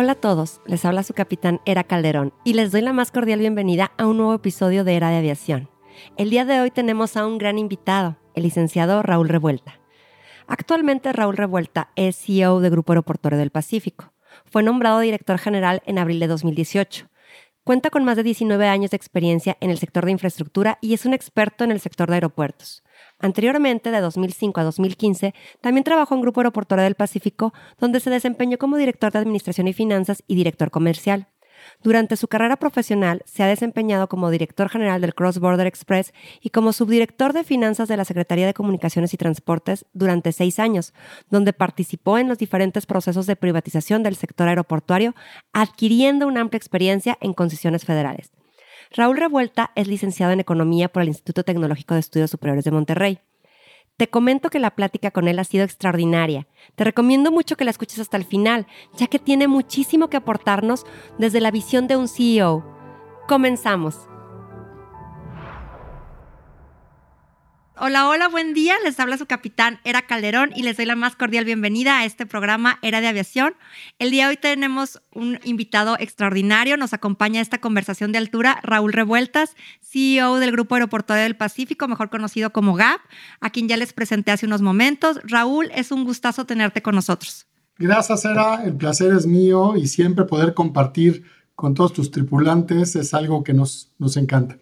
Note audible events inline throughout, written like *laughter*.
Hola a todos, les habla su capitán Era Calderón y les doy la más cordial bienvenida a un nuevo episodio de Era de Aviación. El día de hoy tenemos a un gran invitado, el licenciado Raúl Revuelta. Actualmente Raúl Revuelta es CEO de Grupo Aeroportuario del Pacífico. Fue nombrado director general en abril de 2018. Cuenta con más de 19 años de experiencia en el sector de infraestructura y es un experto en el sector de aeropuertos. Anteriormente, de 2005 a 2015, también trabajó en Grupo Aeroportuario del Pacífico, donde se desempeñó como director de Administración y Finanzas y director comercial. Durante su carrera profesional se ha desempeñado como director general del Cross Border Express y como subdirector de finanzas de la Secretaría de Comunicaciones y Transportes durante seis años, donde participó en los diferentes procesos de privatización del sector aeroportuario, adquiriendo una amplia experiencia en concesiones federales. Raúl Revuelta es licenciado en Economía por el Instituto Tecnológico de Estudios Superiores de Monterrey. Te comento que la plática con él ha sido extraordinaria. Te recomiendo mucho que la escuches hasta el final, ya que tiene muchísimo que aportarnos desde la visión de un CEO. Comenzamos. Hola, hola, buen día. Les habla su capitán Era Calderón y les doy la más cordial bienvenida a este programa Era de Aviación. El día de hoy tenemos un invitado extraordinario. Nos acompaña esta conversación de altura Raúl Revueltas, CEO del Grupo Aeroportuario del Pacífico, mejor conocido como GAP, a quien ya les presenté hace unos momentos. Raúl, es un gustazo tenerte con nosotros. Gracias, Era. El placer es mío y siempre poder compartir con todos tus tripulantes es algo que nos, nos encanta.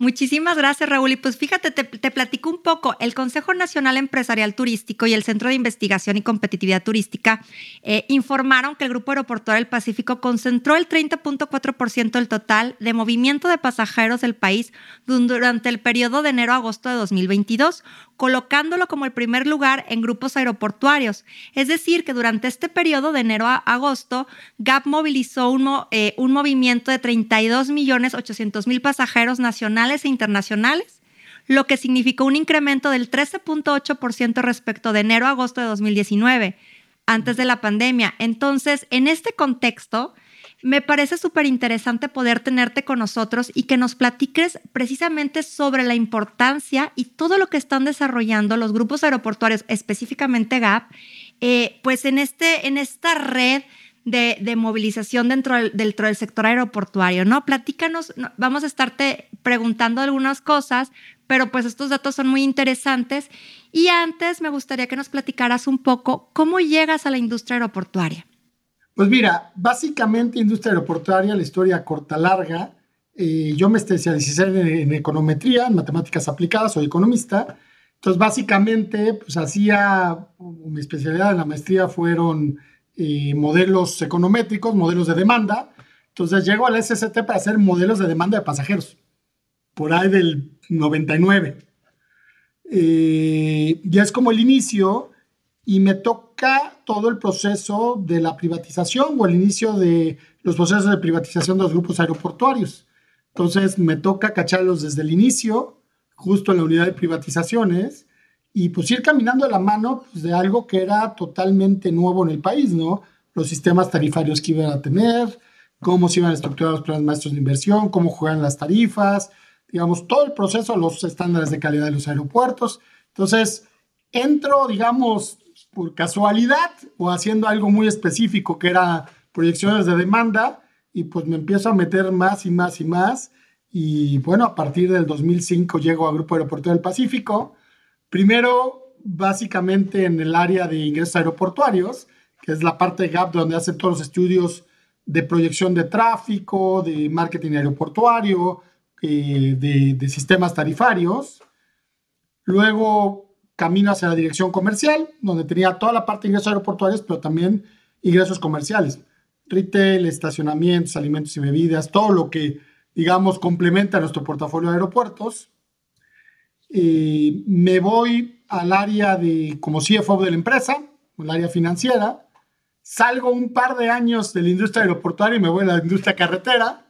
Muchísimas gracias, Raúl. Y pues fíjate, te, platico un poco. El Consejo Nacional Empresarial Turístico y el Centro de Investigación y Competitividad Turística eh, informaron que el Grupo Aeroportuario del Pacífico concentró el 30.4% del total de movimiento de pasajeros del país durante el periodo de enero a agosto de 2022, colocándolo como el primer lugar en grupos aeroportuarios. Es decir, que durante este periodo de enero a agosto, GAP movilizó un, eh, un movimiento de 32 millones 800 mil pasajeros nacionales e internacionales, lo que significó un incremento del 13.8% respecto de enero a agosto de 2019, antes de la pandemia. Entonces, en este contexto, me parece súper interesante poder tenerte con nosotros y que nos platiques precisamente sobre la importancia y todo lo que están desarrollando los grupos aeroportuarios, específicamente GAP, eh, pues en, este, en esta red de, movilización dentro del, dentro del sector aeroportuario, ¿no? Platícanos, vamos a estarte preguntando algunas cosas, pero pues estos datos son muy interesantes. Y antes me gustaría que nos platicaras un poco cómo llegas a la industria aeroportuaria. Pues mira, básicamente industria aeroportuaria, la historia corta larga. Eh, yo me especialicé en, econometría, en matemáticas aplicadas, soy economista. Entonces, básicamente, pues hacía, mi especialidad en la maestría fueron eh, modelos econométricos, modelos de demanda. Entonces, llego al SST para hacer modelos de demanda de pasajeros, por ahí del 99. Eh, ya es como el inicio y me toca todo el proceso de la privatización o el inicio de los procesos de privatización de los grupos aeroportuarios. Entonces me toca cacharlos desde el inicio, justo en la unidad de privatizaciones, y pues ir caminando de la mano pues, de algo que era totalmente nuevo en el país, ¿no? Los sistemas tarifarios que iban a tener, cómo se iban a estructurar los planes maestros de inversión, cómo juegan las tarifas, digamos, todo el proceso, los estándares de calidad de los aeropuertos. Entonces, entro, digamos, por casualidad o haciendo algo muy específico que era proyecciones de demanda y pues me empiezo a meter más y más y más y bueno, a partir del 2005 llego a Grupo Aeroportuario del Pacífico, primero básicamente en el área de ingresos aeroportuarios, que es la parte de GAP donde hacen todos los estudios de proyección de tráfico, de marketing aeroportuario, eh, de, de sistemas tarifarios. Luego camino hacia la dirección comercial, donde tenía toda la parte de ingresos aeroportuarios, pero también ingresos comerciales, retail, estacionamientos, alimentos y bebidas, todo lo que, digamos, complementa nuestro portafolio de aeropuertos. me voy al área de, como CFO de la empresa, el área financiera, salgo un par de años de la industria aeroportuaria y me voy a la industria carretera.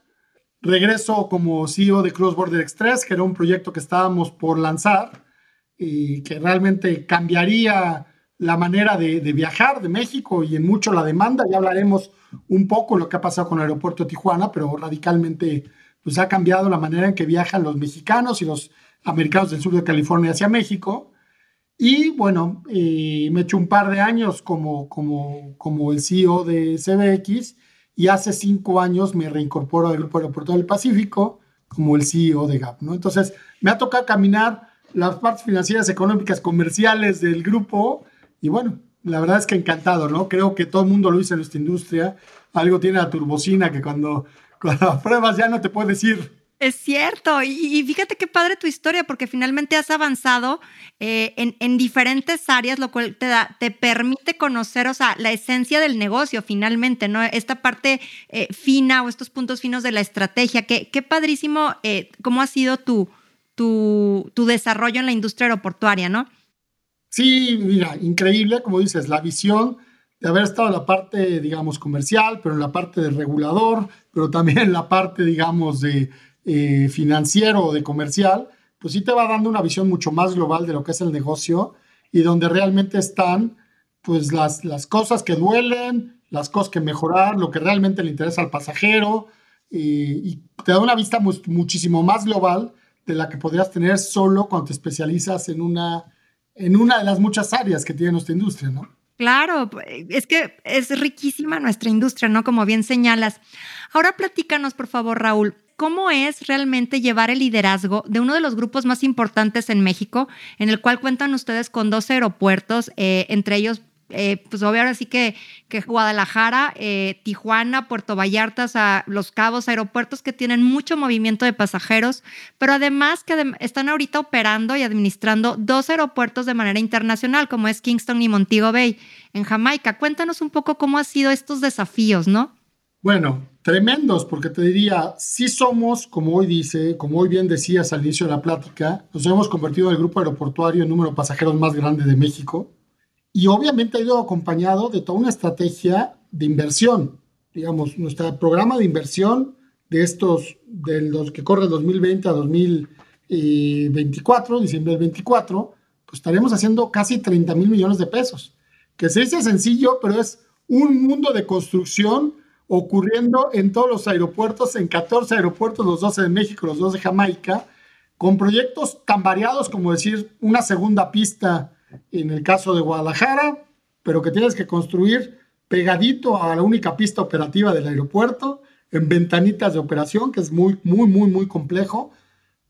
Regreso como CEO de Cross Border Express, que era un proyecto que estábamos por lanzar y que realmente cambiaría la manera de, viajar de México y en mucho la demanda. Ya hablaremos un poco lo que ha pasado con el aeropuerto Tijuana, pero radicalmente pues, ha cambiado la manera en que viajan los mexicanos y los americanos del sur de California hacia México. Y bueno, eh, me he hecho un par de años como, como, como el CEO de CBX y hace cinco años me reincorporo al Grupo Aeropuerto del Pacífico como el CEO de GAP. ¿no? Entonces, me ha tocado caminar las partes financieras, económicas, comerciales del grupo y bueno, la verdad es que encantado, ¿no? Creo que todo el mundo lo dice en esta industria. Algo tiene la turbocina que cuando, *laughs* cuando pruebas ya no te puedes ir. Es cierto, y, fíjate qué padre tu historia, porque finalmente has avanzado eh, en, diferentes áreas, lo cual te, da, te permite conocer, o sea, la esencia del negocio finalmente, ¿no? Esta parte eh, fina o estos puntos finos de la estrategia. Qué, qué padrísimo eh, cómo ha sido tu, tu, tu desarrollo en la industria aeroportuaria, ¿no? Sí, mira, increíble, como dices, la visión de haber estado en la parte, digamos, comercial, pero en la parte de regulador, pero también en la parte, digamos, de eh, financiero o de comercial, pues sí te va dando una visión mucho más global de lo que es el negocio y donde realmente están pues las, las cosas que duelen, las cosas que mejorar, lo que realmente le interesa al pasajero y, te da una vista muchísimo más global de la que podrías tener solo cuando te especializas en una, en una de las muchas áreas que tiene nuestra industria, ¿no? Claro, es que es riquísima nuestra industria, ¿no? Como bien señalas. Ahora platícanos, por favor, Raúl, cómo es realmente llevar el liderazgo de uno de los grupos más importantes en México, en el cual cuentan ustedes con dos aeropuertos, eh, entre ellos eh, pues obvio ahora sí que, Guadalajara, eh, Tijuana, Puerto Vallarta, Los Cabos, aeropuertos que tienen mucho movimiento de pasajeros, pero además que están ahorita operando y administrando dos aeropuertos de manera internacional, como es Kingston y Montego Bay, en Jamaica. Cuéntanos un poco cómo han sido estos desafíos, ¿no? Bueno, tremendos, porque te diría, si somos, como hoy dice, como hoy bien decías al inicio de la plática, nos hemos convertido en el grupo aeroportuario en número de pasajeros más grande de México y obviamente ha ido acompañado de toda una estrategia de inversión. Digamos, nuestro programa de inversión de estos, de los que corre 2020 a 2024, diciembre del 24, pues estaremos haciendo casi 30 mil millones de pesos. Que se dice sencillo, pero es un mundo de construcción ocurriendo en todos los aeropuertos, en 14 aeropuertos, los 12 de México, los 2 de Jamaica, con proyectos tan variados como decir una segunda pista en el caso de Guadalajara, pero que tienes que construir pegadito a la única pista operativa del aeropuerto, en ventanitas de operación, que es muy, muy, muy, muy complejo,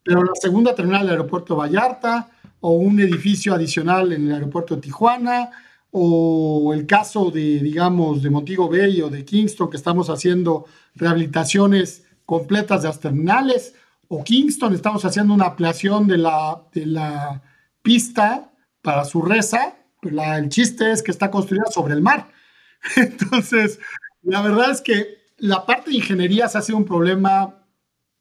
pero la segunda terminal del aeropuerto Vallarta, o un edificio adicional en el aeropuerto de Tijuana, o el caso de, digamos, de Montego Bay o de Kingston, que estamos haciendo rehabilitaciones completas de las terminales, o Kingston, estamos haciendo una ampliación de la, de la pista para su reza, pues el chiste es que está construida sobre el mar. *laughs* Entonces, la verdad es que la parte de ingeniería se ha sido un problema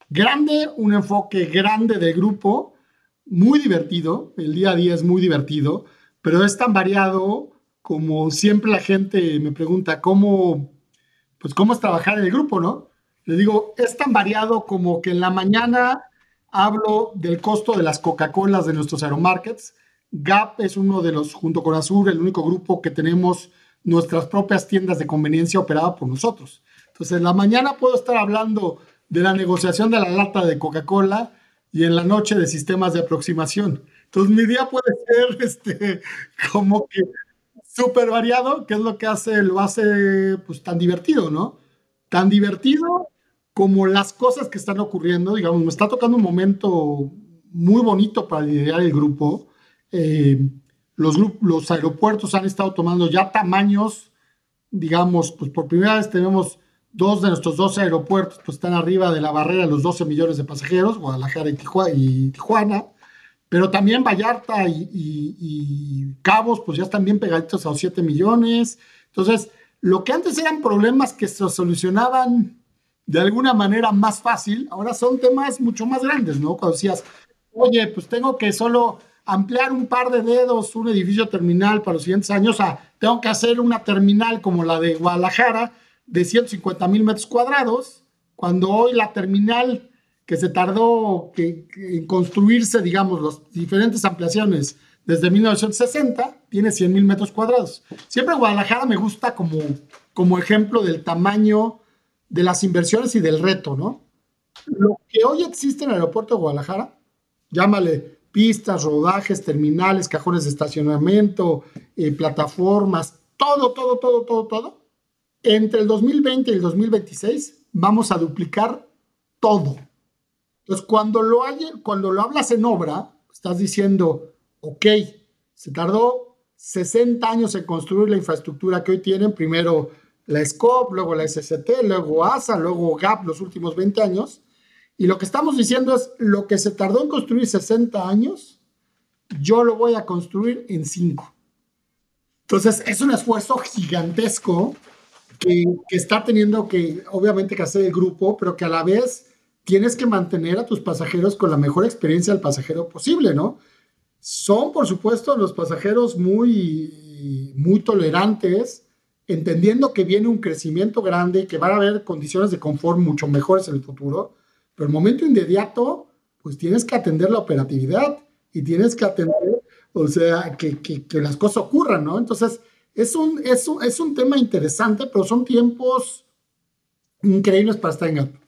grande, un enfoque grande del grupo, muy divertido, el día a día es muy divertido, pero es tan variado como siempre la gente me pregunta cómo, pues cómo es trabajar en el grupo, ¿no? Le digo, es tan variado como que en la mañana hablo del costo de las Coca-Colas de nuestros aeromarkets. Gap es uno de los, junto con Azur, el único grupo que tenemos nuestras propias tiendas de conveniencia operadas por nosotros. Entonces, en la mañana puedo estar hablando de la negociación de la lata de Coca-Cola y en la noche de sistemas de aproximación. Entonces, mi día puede ser *laughs* este, como que súper variado, que es lo que hace, lo hace pues tan divertido, ¿no? Tan divertido como las cosas que están ocurriendo, digamos, me está tocando un momento muy bonito para liderar el grupo. Eh, los, los aeropuertos han estado tomando ya tamaños, digamos, pues por primera vez tenemos dos de nuestros 12 aeropuertos, pues están arriba de la barrera de los 12 millones de pasajeros, Guadalajara y Tijuana pero también Vallarta y, Cabos, pues ya están bien pegaditos a los 7 millones. Entonces, lo que antes eran problemas que se solucionaban de alguna manera más fácil, ahora son temas mucho más grandes, ¿no? Cuando decías, oye, pues tengo que solo ampliar un par de dedos un edificio terminal para los siguientes años, o sea, tengo que hacer una terminal como la de Guadalajara de 150 mil metros cuadrados, cuando hoy la terminal que se tardó en construirse, digamos, las diferentes ampliaciones desde 1960, tiene 100 mil metros cuadrados. Siempre Guadalajara me gusta como, como ejemplo del tamaño de las inversiones y del reto, ¿no? Lo que hoy existe en el aeropuerto de Guadalajara, llámale pistas, rodajes, terminales, cajones de estacionamiento, eh, plataformas, todo, todo, todo, todo, todo. Entre el 2020 y el 2026 vamos a duplicar todo. Entonces, cuando lo, hay, cuando lo hablas en obra, estás diciendo, ok, se tardó 60 años en construir la infraestructura que hoy tienen, primero la SCOP, luego la SST, luego ASA, luego GAP los últimos 20 años. Y lo que estamos diciendo es, lo que se tardó en construir 60 años, yo lo voy a construir en 5. Entonces, es un esfuerzo gigantesco que, está teniendo que, obviamente, que hacer el grupo, pero que a la vez tienes que mantener a tus pasajeros con la mejor experiencia del pasajero posible, ¿no? Son, por supuesto, los pasajeros muy, muy tolerantes, entendiendo que viene un crecimiento grande, que van a haber condiciones de confort mucho mejores en el futuro, pero el momento inmediato, pues tienes que atender la operatividad y tienes que atender, o sea, que, que, que las cosas ocurran, ¿no? Entonces, es un, es, un, es un tema interesante, pero son tiempos increíbles para estar en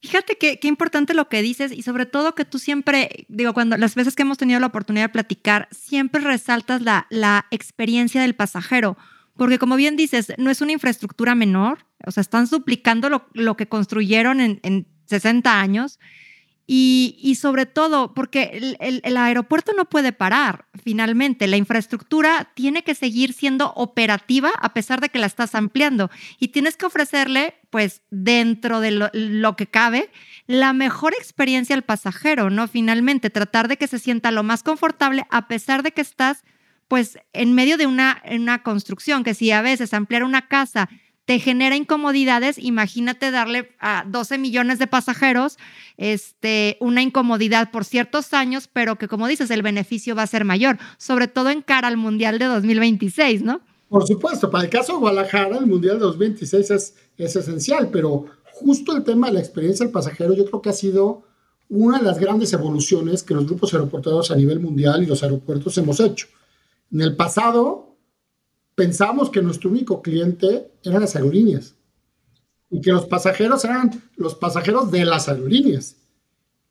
Fíjate qué, importante lo que dices y sobre todo que tú siempre, digo, cuando las veces que hemos tenido la oportunidad de platicar, siempre resaltas la, la experiencia del pasajero, porque como bien dices, no es una infraestructura menor, o sea, están suplicando lo, lo que construyeron en, en 60 años. Y, sobre todo, porque el, aeropuerto no puede parar, finalmente, la infraestructura tiene que seguir siendo operativa a pesar de que la estás ampliando. Y tienes que ofrecerle, pues, dentro de lo, que cabe, la mejor experiencia al pasajero, ¿no? Finalmente, tratar de que se sienta lo más confortable a pesar de que estás, pues, en medio de una, una construcción, que si a veces ampliar una casa te genera incomodidades, imagínate darle a 12 millones de pasajeros este, una incomodidad por ciertos años, pero que como dices, el beneficio va a ser mayor, sobre todo en cara al Mundial de 2026, ¿no? Por supuesto, para el caso de Guadalajara, el Mundial de 2026 es, es esencial, pero justo el tema de la experiencia del pasajero yo creo que ha sido una de las grandes evoluciones que los grupos aeroportuarios a nivel mundial y los aeropuertos hemos hecho. En el pasado, pensamos que nuestro único cliente eran las aerolíneas y que los pasajeros eran los pasajeros de las aerolíneas.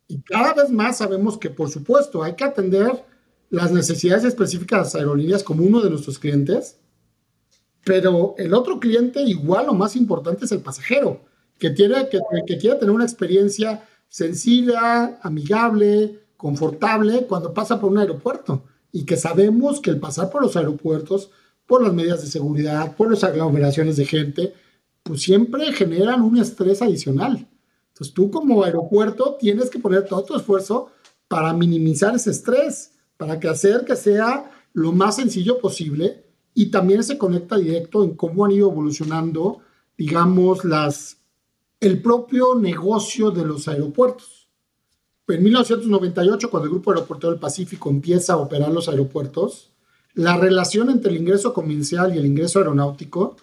Y cada vez más sabemos que, por supuesto, hay que atender las necesidades específicas de las aerolíneas como uno de nuestros clientes, pero el otro cliente, igual o más importante, es el pasajero, que, tiene, que, que quiere tener una experiencia sencilla, amigable, confortable cuando pasa por un aeropuerto. Y que sabemos que el pasar por los aeropuertos por las medidas de seguridad, por las aglomeraciones de gente, pues siempre generan un estrés adicional. Entonces tú como aeropuerto tienes que poner todo tu esfuerzo para minimizar ese estrés, para que hacer que sea lo más sencillo posible y también se conecta directo en cómo han ido evolucionando, digamos, las, el propio negocio de los aeropuertos. En 1998, cuando el Grupo Aeroportuario del Pacífico empieza a operar los aeropuertos, la relación entre el ingreso comercial y el ingreso aeronáutico,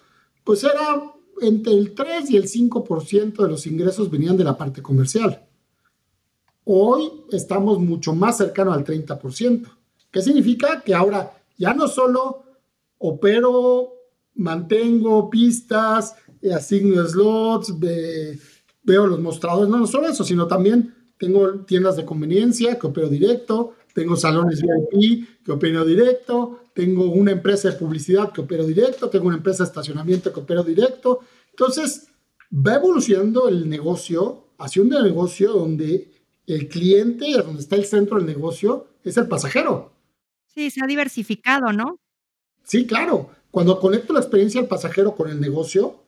pues era entre el 3 y el 5% de los ingresos venían de la parte comercial. Hoy estamos mucho más cercano al 30%. ¿Qué significa? Que ahora ya no solo opero, mantengo pistas, asigno slots, veo los mostradores, no, no solo eso, sino también tengo tiendas de conveniencia que opero directo, tengo salones VIP que opero directo, tengo una empresa de publicidad que opero directo, tengo una empresa de estacionamiento que opero directo. Entonces, va evolucionando el negocio hacia un negocio donde el cliente, donde está el centro del negocio, es el pasajero. Sí, se ha diversificado, ¿no? Sí, claro. Cuando conecto la experiencia del pasajero con el negocio,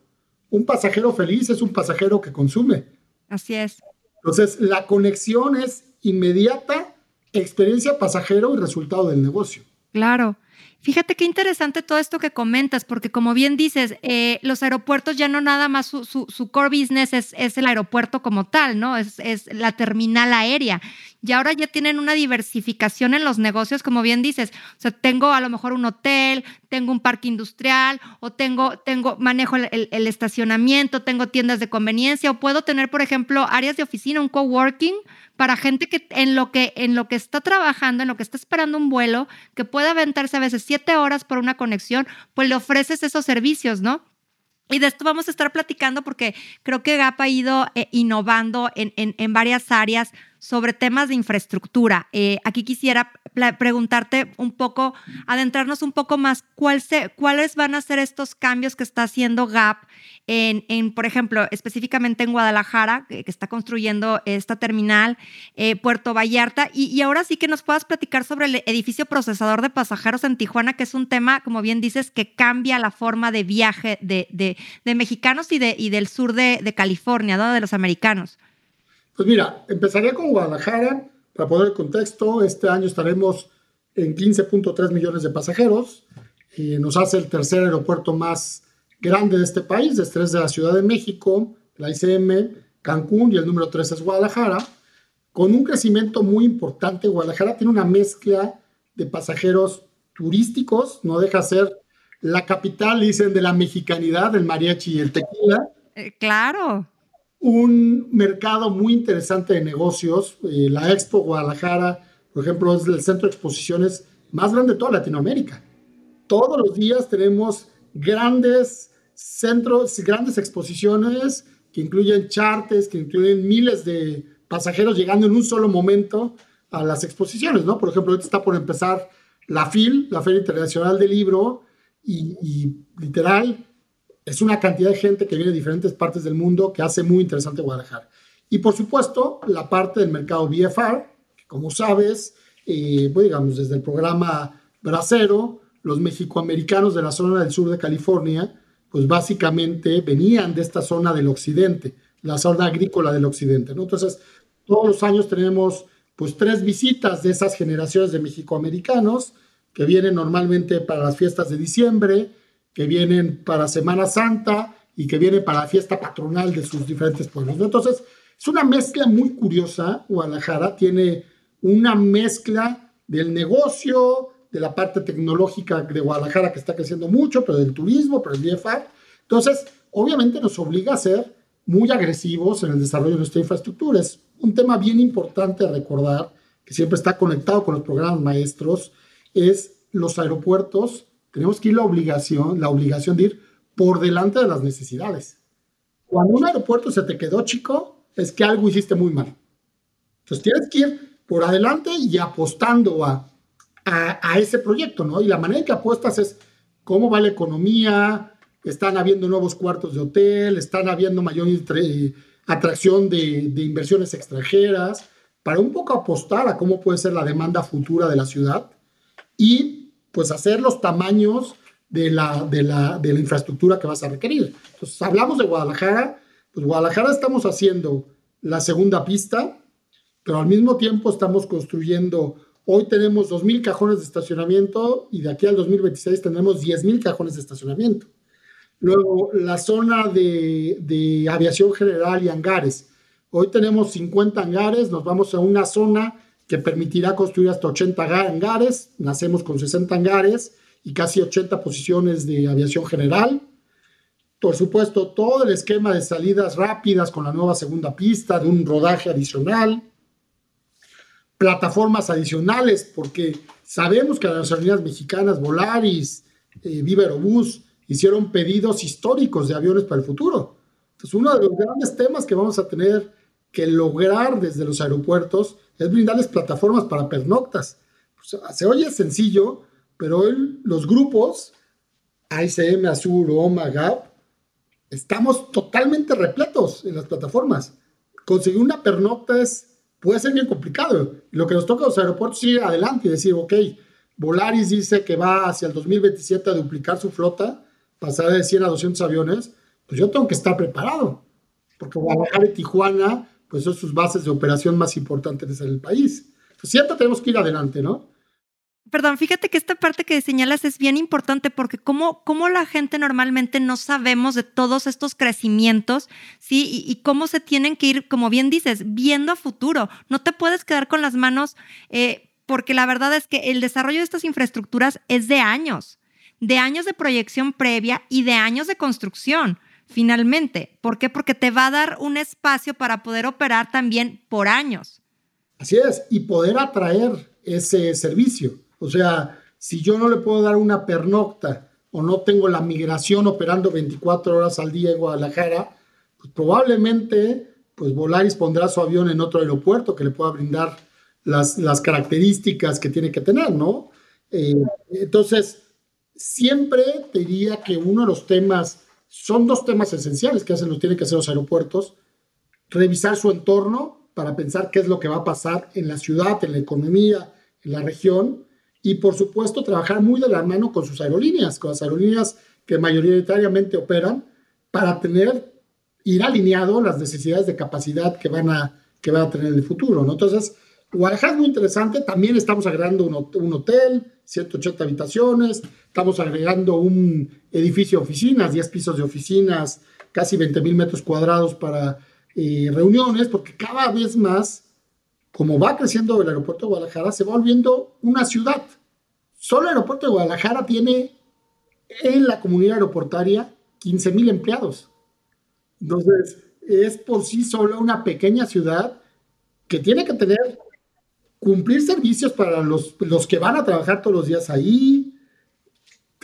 un pasajero feliz es un pasajero que consume. Así es. Entonces, la conexión es inmediata, experiencia pasajero y resultado del negocio. Claro. Fíjate qué interesante todo esto que comentas, porque como bien dices, eh, los aeropuertos ya no nada más su, core business es, el aeropuerto como tal, ¿no? Es, la terminal aérea. Y ahora ya tienen una diversificación en los negocios, como bien dices. O sea, tengo a lo mejor un hotel, tengo un parque industrial, o tengo, tengo, manejo el, el estacionamiento, tengo tiendas de conveniencia, o puedo tener, por ejemplo, áreas de oficina, un coworking para gente que en lo que en lo que está trabajando, en lo que está esperando un vuelo, que pueda aventarse a veces siete horas por una conexión, pues le ofreces esos servicios, ¿no? Y de esto vamos a estar platicando porque creo que GAP ha ido eh, innovando en, en, en, varias áreas sobre temas de infraestructura. Eh, aquí quisiera preguntarte un poco, adentrarnos un poco más, ¿cuál se, cuáles van a ser estos cambios que está haciendo GAP en, por ejemplo, específicamente en Guadalajara, que, está construyendo esta terminal, eh, Puerto Vallarta, y, ahora sí que nos puedas platicar sobre el edificio procesador de pasajeros en Tijuana, que es un tema, como bien dices, que cambia la forma de viaje de, de, de mexicanos y, de, y del sur de, California, de los americanos. Pues mira, empezaría con Guadalajara para poner el contexto, este año estaremos en 15.3 millones de pasajeros. y nos hace el tercer aeropuerto más grande de este país, después de la Ciudad de México, la ICM, Cancún y el número 3 es Guadalajara. Con un crecimiento muy importante, Guadalajara tiene una mezcla de pasajeros turísticos, no deja ser la capital, dicen, de la mexicanidad, del mariachi y el tequila. Eh, claro un mercado muy interesante de negocios. Eh, la Expo Guadalajara, por ejemplo, es el centro de exposiciones más grande de toda Latinoamérica. Todos los días tenemos grandes centros, grandes exposiciones que incluyen chartes, que incluyen miles de pasajeros llegando en un solo momento a las exposiciones, ¿no? Por ejemplo, ahorita está por empezar la FIL, la Feria Internacional del Libro, y, y literal, es una cantidad de gente que viene de diferentes partes del mundo que hace muy interesante Guadalajara. Y por supuesto, la parte del mercado BFR, que como sabes, eh, pues digamos, desde el programa Bracero, los mexicoamericanos de la zona del sur de California, pues básicamente venían de esta zona del occidente, la zona agrícola del occidente, ¿no? Entonces, todos los años tenemos pues tres visitas de esas generaciones de mexicoamericanos que vienen normalmente para las fiestas de diciembre, que vienen para Semana Santa y que vienen para la fiesta patronal de sus diferentes pueblos. Entonces, es una mezcla muy curiosa. Guadalajara tiene una mezcla del negocio, de la parte tecnológica de Guadalajara que está creciendo mucho, pero del turismo, pero el BFR. Entonces, obviamente nos obliga a ser muy agresivos en el desarrollo de nuestra infraestructura. Es un tema bien importante a recordar, que siempre está conectado con los programas maestros, es los aeropuertos tenemos que ir la obligación, la obligación de ir por delante de las necesidades. Cuando un aeropuerto se te quedó chico, es que algo hiciste muy mal. Entonces tienes que ir por adelante y apostando a, a, ese proyecto, ¿no? Y la manera en que apuestas es cómo va la economía, están habiendo nuevos cuartos de hotel, están habiendo mayor atracción de, de inversiones extranjeras, para un poco apostar a cómo puede ser la demanda futura de la ciudad y pues hacer los tamaños de la, de la, de la infraestructura que vas a requerir. Entonces, hablamos de Guadalajara, pues Guadalajara estamos haciendo la segunda pista, pero al mismo tiempo estamos construyendo, hoy tenemos 2.000 cajones de estacionamiento y de aquí al 2026 tendremos 10.000 cajones de estacionamiento. Luego, la zona de, de aviación general y hangares. Hoy tenemos 50 hangares, nos vamos a una zona que permitirá construir hasta 80 hangares. Nacemos con 60 hangares y casi 80 posiciones de aviación general. Por supuesto, todo el esquema de salidas rápidas con la nueva segunda pista, de un rodaje adicional, plataformas adicionales, porque sabemos que las aerolíneas mexicanas, Volaris, eh, hicieron pedidos históricos de aviones para el futuro. Entonces, uno de los grandes temas que vamos a tener que lograr desde los aeropuertos es brindarles plataformas para pernoctas. se oye sencillo, pero hoy los grupos, AICM, Azul, OMA, GAP, estamos totalmente repletos en las plataformas. Conseguir una pernocta puede ser bien complicado. Lo que nos toca a los aeropuertos es ir adelante y decir, ok, Volaris dice que va hacia el 2027 a duplicar su flota, pasar de 100 a 200 aviones, pues yo tengo que estar preparado. Porque Guadalajara y Tijuana pues son sus bases de operación más importantes en el país. siempre tenemos que ir adelante, ¿no? Perdón, fíjate que esta parte que señalas es bien importante porque cómo, cómo la gente normalmente no sabemos de todos estos crecimientos, ¿sí? Y, cómo se tienen que ir, como bien dices, viendo a futuro. No te puedes quedar con las manos eh, porque la verdad es que el desarrollo de estas infraestructuras es de años, de años de proyección previa y de años de construcción finalmente. ¿Por qué? Porque te va a dar un espacio para poder operar también por años. Así es, y poder atraer ese servicio. O sea, si yo no le puedo dar una pernocta o no tengo la migración operando 24 horas al día en Guadalajara, pues probablemente pues Volaris pondrá su avión en otro aeropuerto que le pueda brindar las, las características que tiene que tener, ¿no? Eh, entonces, siempre te diría que uno de los temas, son dos temas esenciales que hacen, los tienen que hacer los aeropuertos, revisar su entorno para pensar qué es lo que va a pasar en la ciudad, en la economía, en la región, y por supuesto trabajar muy de la mano con sus aerolíneas, con las aerolíneas que mayoritariamente operan, para tener, ir alineado las necesidades de capacidad que van a, que van a tener en el futuro. ¿no? Entonces, Guadalajara es muy interesante, también estamos agregando un, hotel, 180 habitaciones, estamos agregando un edificio de oficinas, 10 pisos de oficinas, casi 20 mil metros cuadrados para eh, reuniones, porque cada vez más como va creciendo el aeropuerto de Guadalajara, se va volviendo una ciudad. Solo el aeropuerto de Guadalajara tiene en la comunidad aeroportaria 15 mil empleados. Entonces, es por sí solo una pequeña ciudad que tiene que tener, cumplir servicios para los, los que van a trabajar todos los días ahí,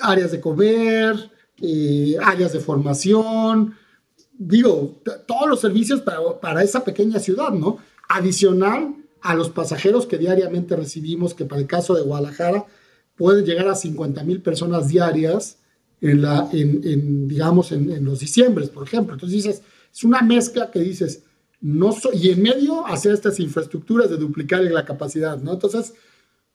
áreas de comer, eh, áreas de formación, digo, todos los servicios para, para esa pequeña ciudad, ¿no? Adicional a los pasajeros que diariamente recibimos, que para el caso de Guadalajara pueden llegar a 50 mil personas diarias en, la, en, digamos, en, los diciembres, por ejemplo. Entonces dices, es una mezcla que dices, no y en medio hacer estas infraestructuras de duplicar la capacidad, ¿no? Entonces,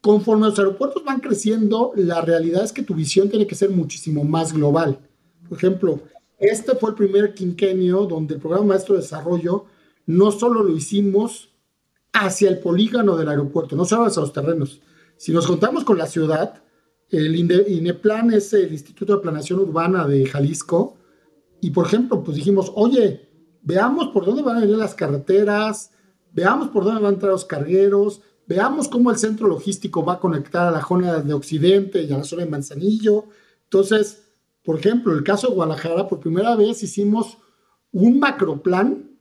conforme los aeropuertos van creciendo, la realidad es que tu visión tiene que ser muchísimo más global. Por ejemplo, este fue el primer quinquenio donde el programa Maestro de Desarrollo no solo lo hicimos hacia el polígono del aeropuerto, no solo hacia los terrenos. Si nos contamos con la ciudad, el INEPLAN es el Instituto de Planación Urbana de Jalisco, y por ejemplo, pues dijimos, oye, veamos por dónde van a venir las carreteras, veamos por dónde van a entrar los cargueros, veamos cómo el centro logístico va a conectar a la zona de Occidente y a la zona de Manzanillo. Entonces, por ejemplo, el caso de Guadalajara, por primera vez hicimos un macroplan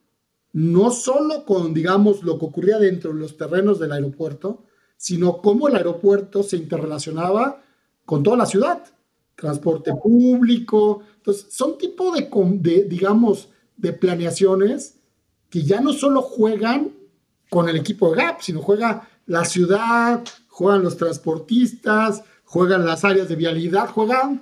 no solo con, digamos, lo que ocurría dentro de los terrenos del aeropuerto, sino cómo el aeropuerto se interrelacionaba con toda la ciudad, transporte público. Entonces, son tipo de, de, digamos, de planeaciones que ya no solo juegan con el equipo de GAP, sino juega la ciudad, juegan los transportistas, juegan las áreas de vialidad, juegan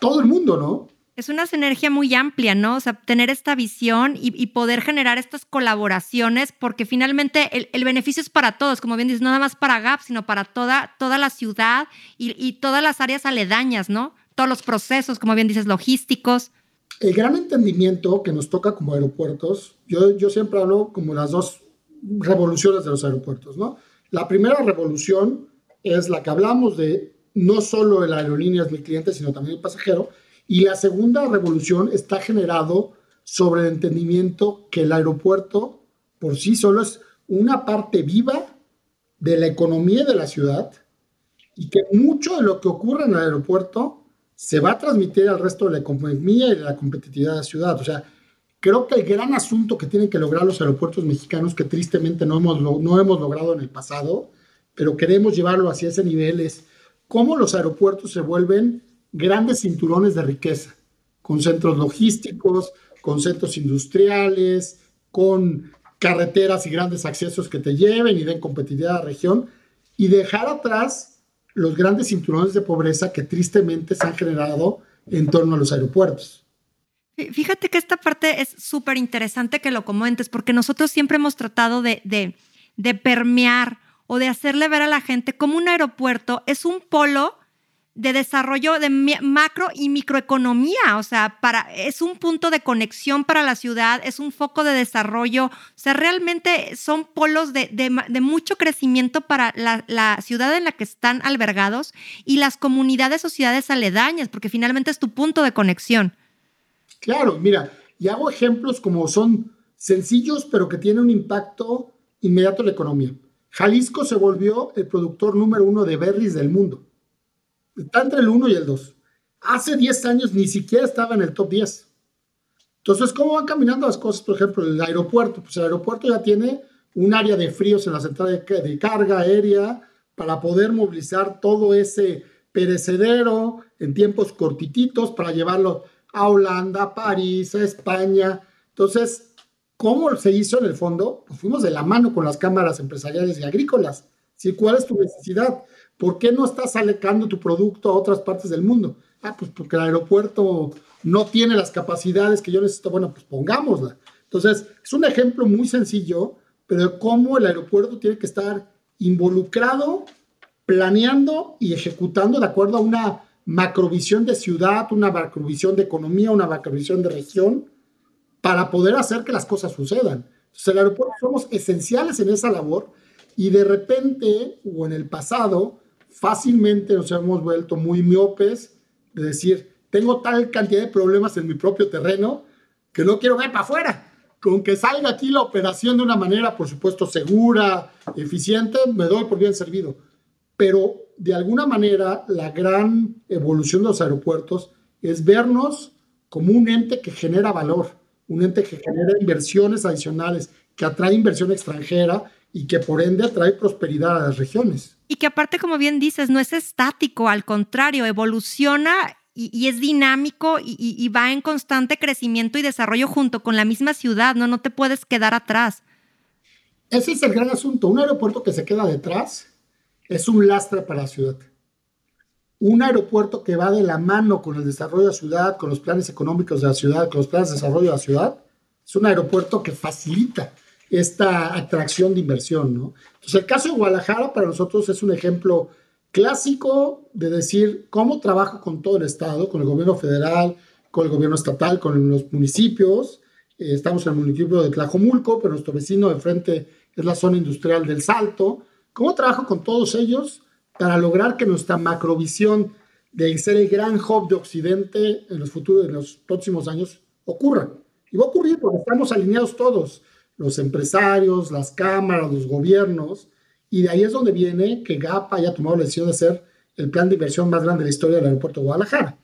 todo el mundo, ¿no? Es una sinergia muy amplia, ¿no? O sea, tener esta visión y, poder generar estas colaboraciones, porque finalmente el, beneficio es para todos, como bien dices, no nada más para GAP, sino para toda, toda la ciudad y, todas las áreas aledañas, ¿no? Todos los procesos, como bien dices, logísticos. El gran entendimiento que nos toca como aeropuertos, yo, siempre hablo como las dos revoluciones de los aeropuertos, ¿no? La primera revolución es la que hablamos de no solo el aerolínea es mi cliente, sino también el pasajero, y la segunda revolución está generado sobre el entendimiento que el aeropuerto por sí solo es una parte viva de la economía de la ciudad y que mucho de lo que ocurre en el aeropuerto se va a transmitir al resto de la economía y de la competitividad de la ciudad. O sea, creo que el gran asunto que tienen que lograr los aeropuertos mexicanos, que tristemente no hemos, no hemos logrado en el pasado, pero queremos llevarlo hacia ese nivel, es cómo los aeropuertos se vuelven grandes cinturones de riqueza, con centros logísticos, con centros industriales, con carreteras y grandes accesos que te lleven y den competitividad a la región, y dejar atrás los grandes cinturones de pobreza que tristemente se han generado en torno a los aeropuertos. Fíjate que esta parte es súper interesante que lo comentes, porque nosotros siempre hemos tratado de, de, permear o de hacerle ver a la gente como un aeropuerto es un polo de desarrollo de macro y microeconomía, o sea, para, es un punto de conexión para la ciudad, es un foco de desarrollo, o sea, realmente son polos de, mucho crecimiento para la, la, ciudad en la que están albergados y las comunidades o ciudades aledañas, porque finalmente es tu punto de conexión. Claro, mira, y hago ejemplos como son sencillos, pero que tienen un impacto inmediato en la economía. Jalisco se volvió el productor número uno de berries del mundo. Está entre el 1 y el 2. Hace 10 años ni siquiera estaba en el top 10. Entonces, ¿cómo van caminando las cosas? Por ejemplo, el aeropuerto. Pues el aeropuerto ya tiene un área de fríos en la central de, carga aérea para poder movilizar todo ese perecedero en tiempos cortititos para llevarlo a Holanda, a París, a España. Entonces, ¿cómo se hizo en el fondo? Pues fuimos de la mano con las cámaras empresariales y agrícolas. ¿Sí? ¿Cuál es tu necesidad? ¿Por qué no estás alecando tu producto a otras partes del mundo? Ah, pues porque el aeropuerto no tiene las capacidades que yo necesito. Bueno, pues pongámosla. Entonces, es un ejemplo muy sencillo, pero de cómo el aeropuerto tiene que estar involucrado, planeando y ejecutando de acuerdo a una macrovisión de ciudad, una macrovisión de economía, una macrovisión de región, para poder hacer que las cosas sucedan. Entonces, el aeropuerto somos esenciales en esa labor y de repente, o en el pasado, fácilmente nos hemos vuelto muy miopes de decir, tengo tal cantidad de problemas en mi propio terreno que no quiero ver para afuera. Con que salga aquí la operación de una manera, por supuesto, segura, eficiente, me doy por bien servido. Pero de alguna manera, la gran evolución de los aeropuertos es vernos como un ente que genera valor, un ente que genera inversiones adicionales, que atrae inversión extranjera y que por ende atrae prosperidad a las regiones. Y que aparte, como bien dices, no es estático, al contrario, evoluciona y, es dinámico y, va en constante crecimiento y desarrollo junto con la misma ciudad, ¿no? No te puedes quedar atrás. Ese es el gran asunto. Un aeropuerto que se queda detrás es un lastre para la ciudad. Un aeropuerto que va de la mano con el desarrollo de la ciudad, con los planes económicos de la ciudad, con los planes de desarrollo de la ciudad, es un aeropuerto que facilita esta atracción de inversión, ¿no? Entonces, el caso de Guadalajara para nosotros es un ejemplo clásico de decir cómo trabajo con todo el Estado, con el gobierno federal, con el gobierno estatal, con los municipios. Eh, estamos en el municipio de Tlajomulco, pero nuestro vecino de frente es la zona industrial del Salto. ¿Cómo trabajo con todos ellos para lograr que nuestra macrovisión de ser el gran hub de Occidente en los futuros, en los próximos años, ocurra? Y va a ocurrir porque estamos alineados todos los empresarios, las cámaras, los gobiernos, y de ahí es donde viene que GAP haya tomado la decisión de hacer el plan de inversión más grande de la historia del aeropuerto de Guadalajara.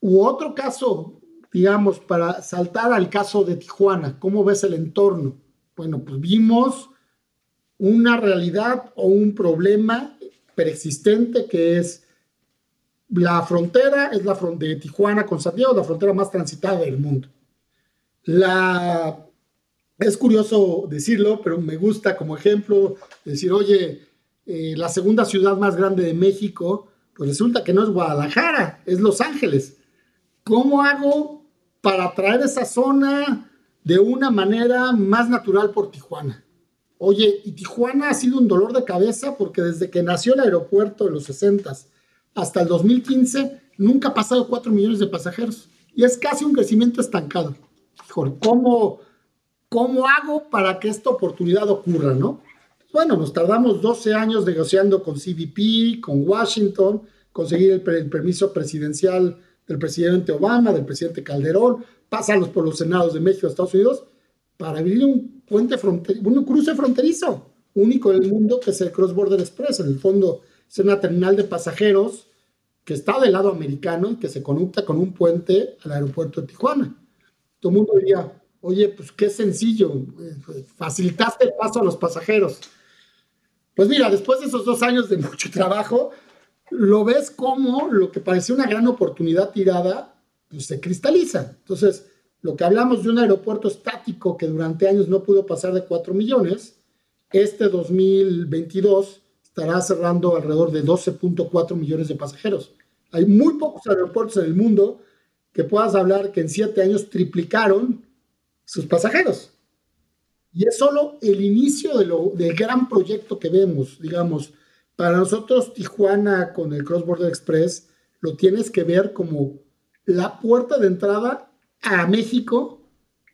U otro caso, digamos, para saltar al caso de Tijuana, ¿cómo ves el entorno? Bueno, pues vimos una realidad o un problema preexistente que es la frontera, es la frontera de Tijuana con San Diego, la frontera más transitada del mundo. La es curioso decirlo, pero me gusta como ejemplo decir, oye, eh, la segunda ciudad más grande de México, pues resulta que no es Guadalajara, es Los Ángeles. ¿Cómo hago para traer esa zona de una manera más natural por Tijuana? Oye, y Tijuana ha sido un dolor de cabeza porque desde que nació el aeropuerto en los 60 hasta el 2015 nunca ha pasado 4 millones de pasajeros y es casi un crecimiento estancado. ¿cómo, ¿cómo hago para que esta oportunidad ocurra, no? Bueno, nos tardamos 12 años negociando con CBP, con Washington, conseguir el, permiso presidencial del presidente Obama, del presidente Calderón, pasarlos por los senados de México, Estados Unidos, para abrir un puente fronterizo, un cruce fronterizo, único en el mundo, que es el Cross Border Express. En el fondo, es una terminal de pasajeros que está del lado americano y que se conecta con un puente al aeropuerto de Tijuana. Todo el mundo diría, Oye, pues qué sencillo, facilitaste el paso a los pasajeros. Pues mira, después de esos dos años de *laughs* mucho trabajo, lo ves como lo que parecía una gran oportunidad tirada, pues se cristaliza. Entonces, lo que hablamos de un aeropuerto estático que durante años no pudo pasar de 4 millones, este 2022 estará cerrando alrededor de 12.4 millones de pasajeros. Hay muy pocos aeropuertos en el mundo que puedas hablar que en siete años triplicaron sus pasajeros. Y es solo el inicio de lo, del gran proyecto que vemos, digamos, Para nosotros, Tijuana con el Cross Border Express lo tienes que ver como la puerta de entrada a México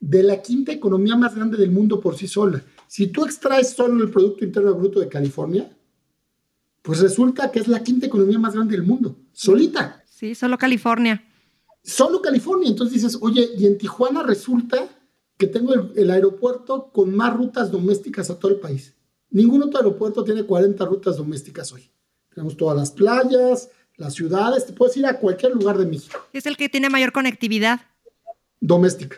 de la quinta economía más grande del mundo por sí sola. Si tú extraes solo el Producto Interno Bruto de California, pues resulta que es la quinta economía más grande del mundo, solita. Sí, solo California. Solo California. Entonces dices, oye, y en Tijuana resulta que tengo el, aeropuerto con más rutas domésticas a todo el país. Ningún otro aeropuerto tiene 40 rutas domésticas hoy. Tenemos todas las playas, las ciudades, te puedes ir a cualquier lugar de México. Es el que tiene mayor conectividad. Doméstica,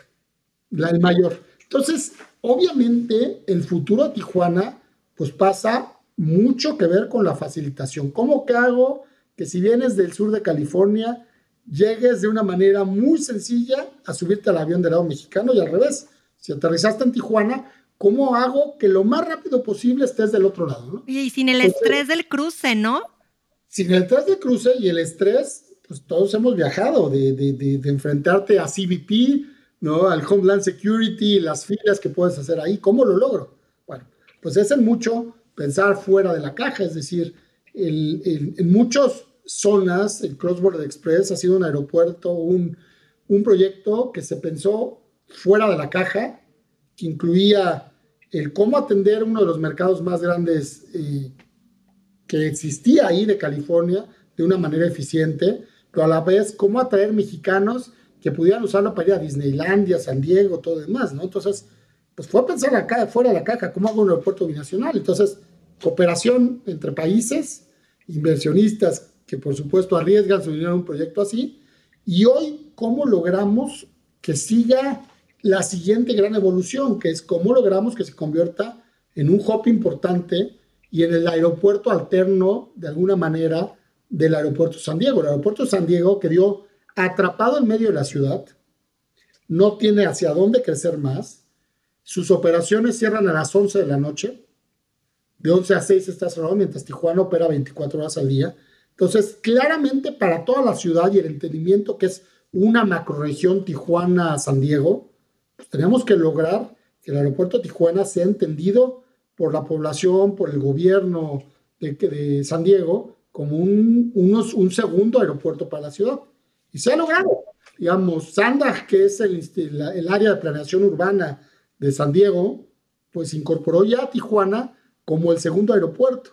la, el mayor. Entonces, obviamente, el futuro de Tijuana, pues pasa mucho que ver con la facilitación. ¿Cómo que hago que si vienes del sur de California, llegues de una manera muy sencilla a subirte al avión del lado mexicano y al revés? Si aterrizaste en Tijuana, ¿cómo hago que lo más rápido posible estés del otro lado? Y sin el estrés del cruce, ¿no? Sin el estrés del cruce y el estrés, pues todos hemos viajado de, de, de, enfrentarte a CBP, ¿no? Al Homeland Security, las filas que puedes hacer ahí. ¿Cómo lo logro? Bueno, pues es en mucho pensar fuera de la caja, es decir, en muchas zonas el Cross Border Express ha sido un aeropuerto, un, un proyecto que se pensó fuera de la caja, que incluía el cómo atender uno de los mercados más grandes eh, que existía ahí de California de una manera eficiente, pero a la vez cómo atraer mexicanos que pudieran usarlo para ir a Disneylandia, San Diego, todo demás, ¿no? Entonces, pues fue a pensar acá, fuera de la caja, cómo hago un aeropuerto binacional. Entonces, cooperación entre países, inversionistas que por supuesto arriesgan su dinero en un proyecto así, y hoy cómo logramos que siga la siguiente gran evolución, que es cómo logramos que se convierta en un hub importante y en el aeropuerto alterno, de alguna manera, del aeropuerto San Diego. El aeropuerto San Diego quedó atrapado en medio de la ciudad, no tiene hacia dónde crecer más, sus operaciones cierran a las 11 de la noche, de 11 a 6 está cerrado, mientras Tijuana opera 24 horas al día. Entonces, claramente para toda la ciudad y el entendimiento que es una macroregión Tijuana-San Diego, pues tenemos que lograr que el aeropuerto de Tijuana sea entendido por la población, por el gobierno de, de San Diego, como un, unos, un segundo aeropuerto para la ciudad. Y se ha logrado. Digamos, Sandag, que es el, el área de planeación urbana de San Diego, pues incorporó ya a Tijuana como el segundo aeropuerto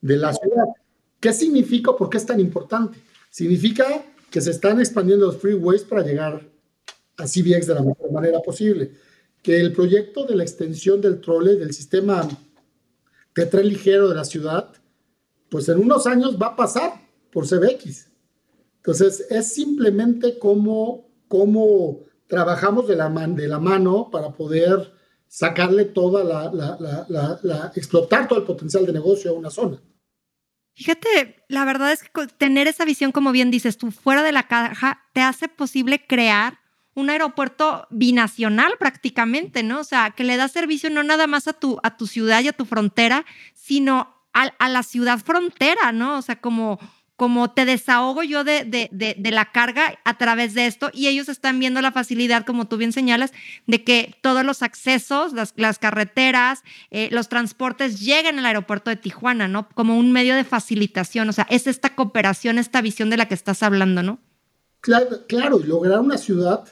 de la ciudad. ¿Qué significa? ¿Por qué es tan importante? Significa que se están expandiendo los freeways para llegar a CBX de la mejor manera posible. Que el proyecto de la extensión del trole, del sistema de tren ligero de la ciudad, pues en unos años va a pasar por CBX. Entonces, es simplemente cómo, cómo trabajamos de la, de la mano para poder sacarle toda la, explotar todo el potencial de negocio a una zona. Fíjate, la verdad es que tener esa visión, como bien dices tú, fuera de la caja, te hace posible crear un aeropuerto binacional prácticamente, ¿no? O sea, que le da servicio no nada más a tu, a tu ciudad y a tu frontera, sino a, a la ciudad frontera, ¿no? O sea, como como te desahogo yo de, de, de, la carga a través de esto y ellos están viendo la facilidad, como tú bien señalas, de que todos los accesos, las, las carreteras, eh, los transportes lleguen al aeropuerto de Tijuana, ¿no? Como un medio de facilitación, o sea, es esta cooperación, esta visión de la que estás hablando, ¿no? Claro, claro y lograr una ciudad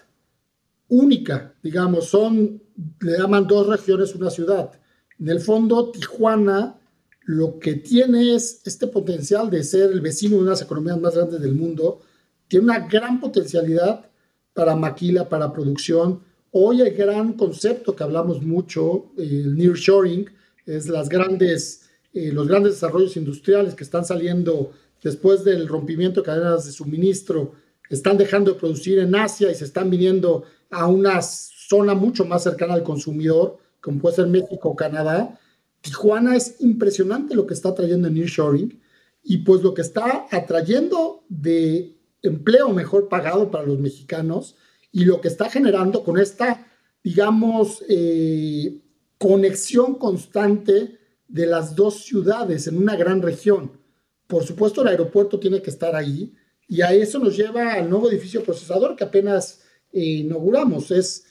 única, digamos, son, le llaman dos regiones una ciudad. En el fondo, Tijuana lo que tiene es este potencial de ser el vecino de unas economías más grandes del mundo, tiene una gran potencialidad para maquila, para producción. Hoy el gran concepto que hablamos mucho, el nearshoring, es las grandes, eh, los grandes desarrollos industriales que están saliendo después del rompimiento de cadenas de suministro, están dejando de producir en Asia y se están viniendo a una zona mucho más cercana al consumidor, como puede ser México o Canadá, Tijuana es impresionante lo que está trayendo en nearshoring y pues lo que está atrayendo de empleo mejor pagado para los mexicanos y lo que está generando con esta, digamos, eh, conexión constante de las dos ciudades en una gran región. Por supuesto, el aeropuerto tiene que estar ahí y a eso nos lleva al nuevo edificio procesador que apenas inauguramos. Es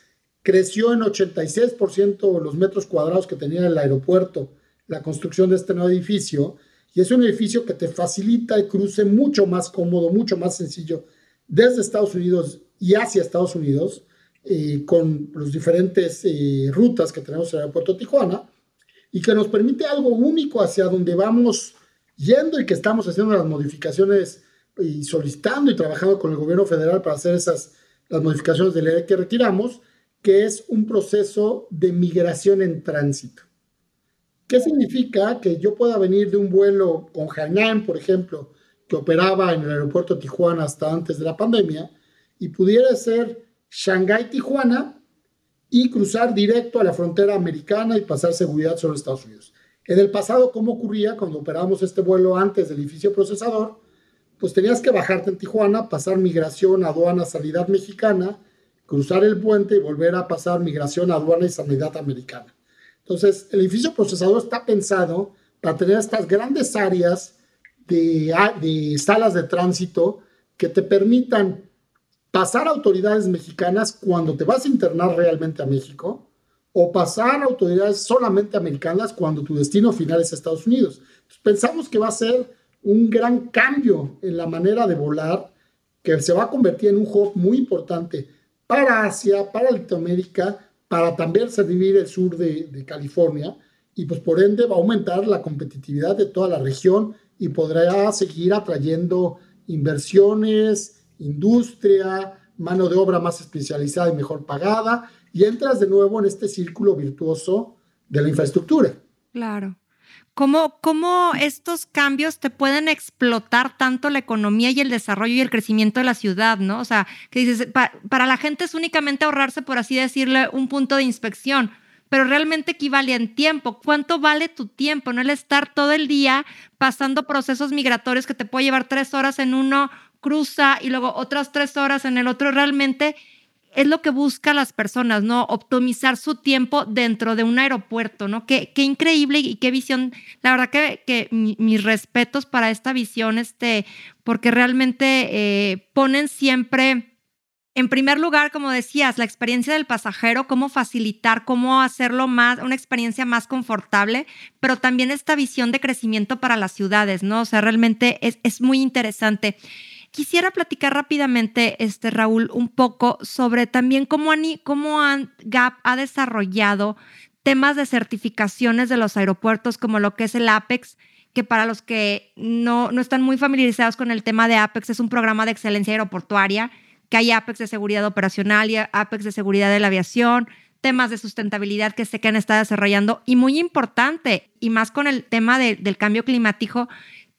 creció en 86% los metros cuadrados que tenía el aeropuerto, la construcción de este nuevo edificio, y es un edificio que te facilita el cruce mucho más cómodo, mucho más sencillo desde Estados Unidos y hacia Estados Unidos, eh, con las diferentes eh, rutas que tenemos en el aeropuerto de Tijuana, y que nos permite algo único hacia donde vamos yendo y que estamos haciendo las modificaciones y solicitando y trabajando con el gobierno federal para hacer esas las modificaciones de ley que retiramos, que es un proceso de migración en tránsito. ¿Qué significa? Que yo pueda venir de un vuelo con Hainan, por ejemplo, que operaba en el aeropuerto Tijuana hasta antes de la pandemia, y pudiera ser Shanghái-Tijuana y cruzar directo a la frontera americana y pasar seguridad sobre Estados Unidos. En el pasado, ¿cómo ocurría cuando operábamos este vuelo antes del edificio procesador? Pues tenías que bajarte en Tijuana, pasar migración, aduana, sanidad mexicana, cruzar el puente y volver a pasar migración, aduana y sanidad americana. Entonces, el edificio procesador está pensado para tener estas grandes áreas de, de salas de tránsito que te permitan pasar autoridades mexicanas cuando te vas a internar realmente a México o pasar autoridades solamente americanas cuando tu destino final es Estados Unidos. pensamos que va a ser un gran cambio en la manera de volar que se va a convertir en un hub muy importante para Asia, para Latinoamérica, para también servir el sur de, de California y pues por ende va a aumentar la competitividad de toda la región y podrá seguir atrayendo inversiones, industria, mano de obra más especializada y mejor pagada, y entras de nuevo en este círculo virtuoso de la infraestructura. Claro. ¿Cómo, ¿Cómo, estos cambios te pueden explotar tanto la economía y el desarrollo y el crecimiento de la ciudad, ¿no? O sea, que dices, para la gente es únicamente ahorrarse, por así decirle, un punto de inspección, pero realmente equivale en tiempo. ¿Cuánto vale tu tiempo? No el estar todo el día pasando procesos migratorios que te puede llevar tres horas en uno, cruza y luego otras tres horas en el otro, realmente es lo que busca las personas, ¿no? Optimizar su tiempo dentro de un aeropuerto, ¿no? Qué, increíble y qué visión. La verdad que, mis respetos para esta visión, este, porque realmente eh, ponen siempre en primer lugar, como decías, la experiencia del pasajero, cómo facilitar, cómo hacerlo más, una experiencia más confortable, pero también esta visión de crecimiento para las ciudades, ¿no? O sea, realmente es muy interesante. Quisiera platicar rápidamente, este, Raúl, un poco sobre también cómo, GAP ha desarrollado temas de certificaciones de los aeropuertos, como lo que es el APEX, que para los que no, no están muy familiarizados con el tema de APEX, es un programa de excelencia aeroportuaria, que hay APEX de seguridad operacional y APEX de seguridad de la aviación, temas de sustentabilidad que sé que han estado desarrollando y muy importante, y más con el tema del cambio climático,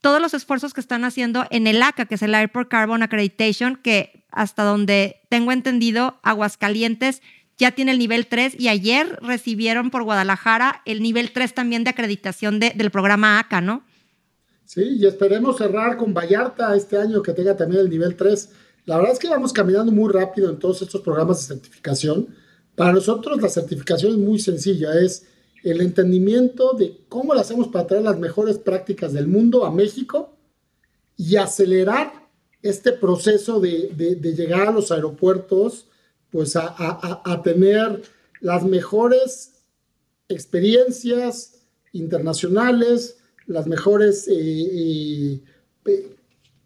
todos los esfuerzos que están haciendo en el ACA, que es el Airport Carbon Accreditation, que hasta donde tengo entendido, Aguascalientes ya tiene el nivel 3 y ayer recibieron por Guadalajara el nivel 3 también de acreditación del programa ACA, ¿no? Sí, y esperemos cerrar con Vallarta este año que tenga también el nivel 3. La verdad es que vamos caminando muy rápido en todos estos programas de certificación. Para nosotros la certificación es muy sencilla, es el entendimiento de cómo lo hacemos para traer las mejores prácticas del mundo a México y acelerar este proceso de, llegar a los aeropuertos, pues a, tener las mejores experiencias internacionales, las mejores eh, eh,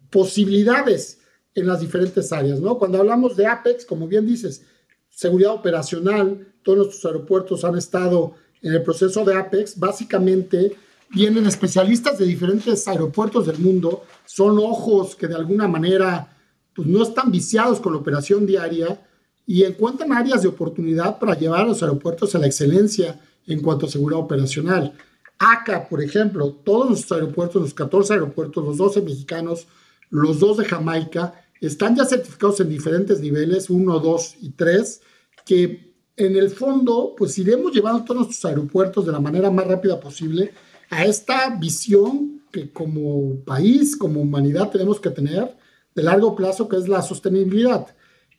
posibilidades en las diferentes áreas, ¿no? Cuando hablamos de APEX, como bien dices, seguridad operacional, todos nuestros aeropuertos han estado en el proceso de Apex, básicamente vienen especialistas de diferentes aeropuertos del mundo, son ojos que de alguna manera pues, no están viciados con la operación diaria y encuentran áreas de oportunidad para llevar a los aeropuertos a la excelencia en cuanto a seguridad operacional. ACA, por ejemplo, todos nuestros aeropuertos, los 14 aeropuertos, los 12 mexicanos, los dos de Jamaica, están ya certificados en diferentes niveles, 1, 2 y 3, que en el fondo, pues iremos llevando todos nuestros aeropuertos de la manera más rápida posible a esta visión que como país, como humanidad tenemos que tener de largo plazo, que es la sostenibilidad.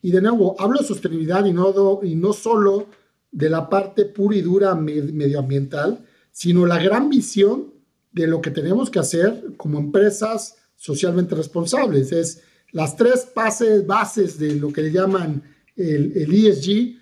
Y de nuevo, hablo de sostenibilidad y no, y no solo de la parte pura y dura medioambiental, sino la gran visión de lo que tenemos que hacer como empresas socialmente responsables. Es las tres bases, bases de lo que le llaman el, el ESG,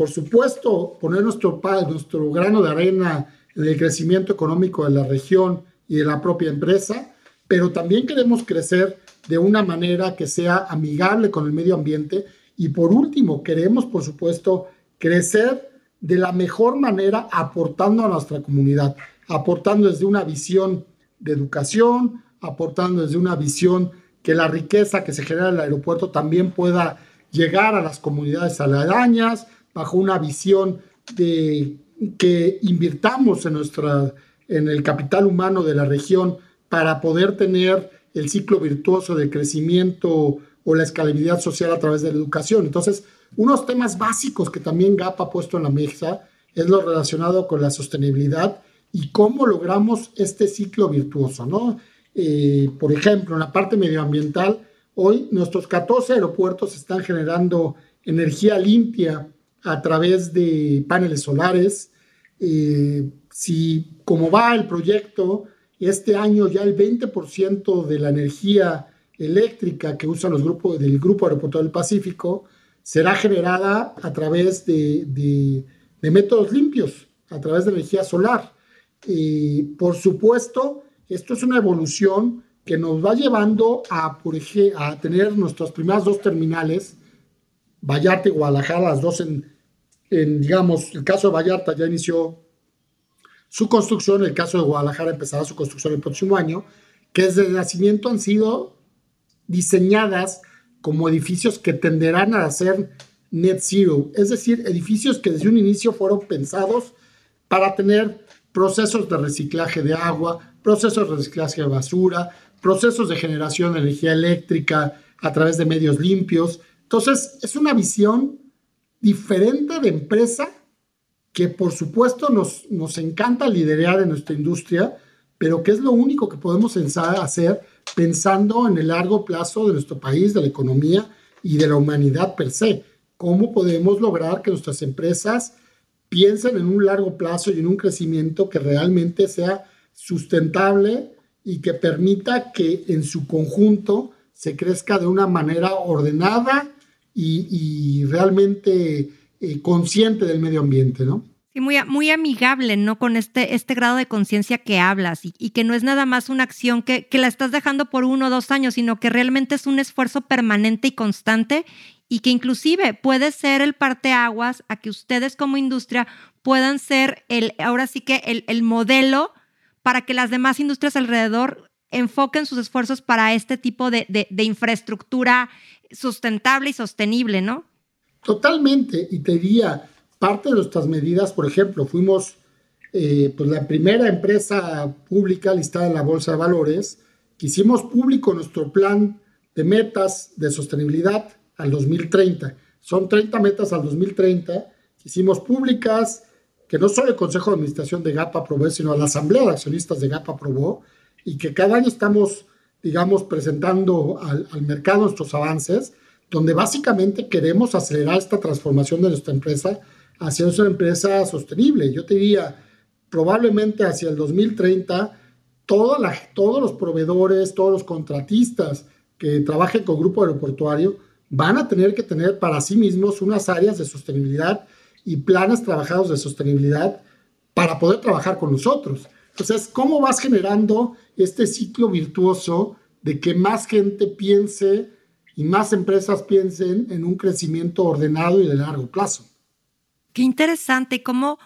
por supuesto, poner nuestro, nuestro grano de arena en el crecimiento económico de la región y de la propia empresa, pero también queremos crecer de una manera que sea amigable con el medio ambiente. Y por último, queremos, por supuesto, crecer de la mejor manera aportando a nuestra comunidad, aportando desde una visión de educación, aportando desde una visión que la riqueza que se genera en el aeropuerto también pueda llegar a las comunidades aledañas, bajo una visión de que invirtamos en, nuestra, en el capital humano de la región para poder tener el ciclo virtuoso de crecimiento o la escalabilidad social a través de la educación. Entonces, unos temas básicos que también GAP ha puesto en la mesa es lo relacionado con la sostenibilidad y cómo logramos este ciclo virtuoso, ¿no? Eh, por ejemplo, en la parte medioambiental, hoy nuestros 14 aeropuertos están generando energía limpia a través de paneles solares. Eh, si como va el proyecto, este año ya el 20% de la energía eléctrica que usan los grupos del Grupo Aeroportuario del Pacífico será generada a través de, métodos limpios, a través de energía solar. Y por supuesto, esto es una evolución que nos va llevando a, a tener nuestras primeras dos terminales, Vallarta y Guadalajara, las dos en, digamos, el caso de Vallarta ya inició su construcción, el caso de Guadalajara empezará su construcción el próximo año, que desde el nacimiento han sido diseñadas como edificios que tenderán a ser net zero, es decir, edificios que desde un inicio fueron pensados para tener procesos de reciclaje de agua, procesos de reciclaje de basura, procesos de generación de energía eléctrica a través de medios limpios. Entonces, es una visión diferente de empresa que por supuesto nos, nos encanta liderar en nuestra industria, pero que es lo único que podemos hacer pensando en el largo plazo de nuestro país, de la economía y de la humanidad per se. ¿Cómo podemos lograr que nuestras empresas piensen en un largo plazo y en un crecimiento que realmente sea sustentable y que permita que en su conjunto se crezca de una manera ordenada y, realmente eh, consciente del medio ambiente, ¿no? Sí, muy, muy amigable, ¿no? Con este, este grado de conciencia que hablas y, que no es nada más una acción que, que la estás dejando por uno o dos años, sino que realmente es un esfuerzo permanente y constante y que inclusive puede ser el parteaguas a que ustedes como industria puedan ser el, ahora sí que el, el modelo para que las demás industrias alrededor enfoquen sus esfuerzos para este tipo de, de, de infraestructura sustentable y sostenible, ¿no? Totalmente, y te diría, parte de nuestras medidas, por ejemplo, fuimos eh, pues la primera empresa pública listada en la Bolsa de Valores que hicimos público nuestro plan de metas de sostenibilidad al 2030. Son 30 metas al 2030 que hicimos públicas, que no solo el Consejo de Administración de GAP aprobó, sino la Asamblea de Accionistas de GAP aprobó, y que cada año estamos, digamos, presentando al, al mercado nuestros avances, donde básicamente queremos acelerar esta transformación de nuestra empresa hacia una empresa sostenible. Yo te diría, probablemente hacia el 2030, toda la, todos los proveedores, todos los contratistas que trabajen con Grupo Aeroportuario van a tener que tener para sí mismos unas áreas de sostenibilidad y planes trabajados de sostenibilidad para poder trabajar con nosotros. Entonces, ¿cómo vas generando este ciclo virtuoso de que más gente piense y más empresas piensen en un crecimiento ordenado y de largo plazo? Qué interesante. ¿Cómo,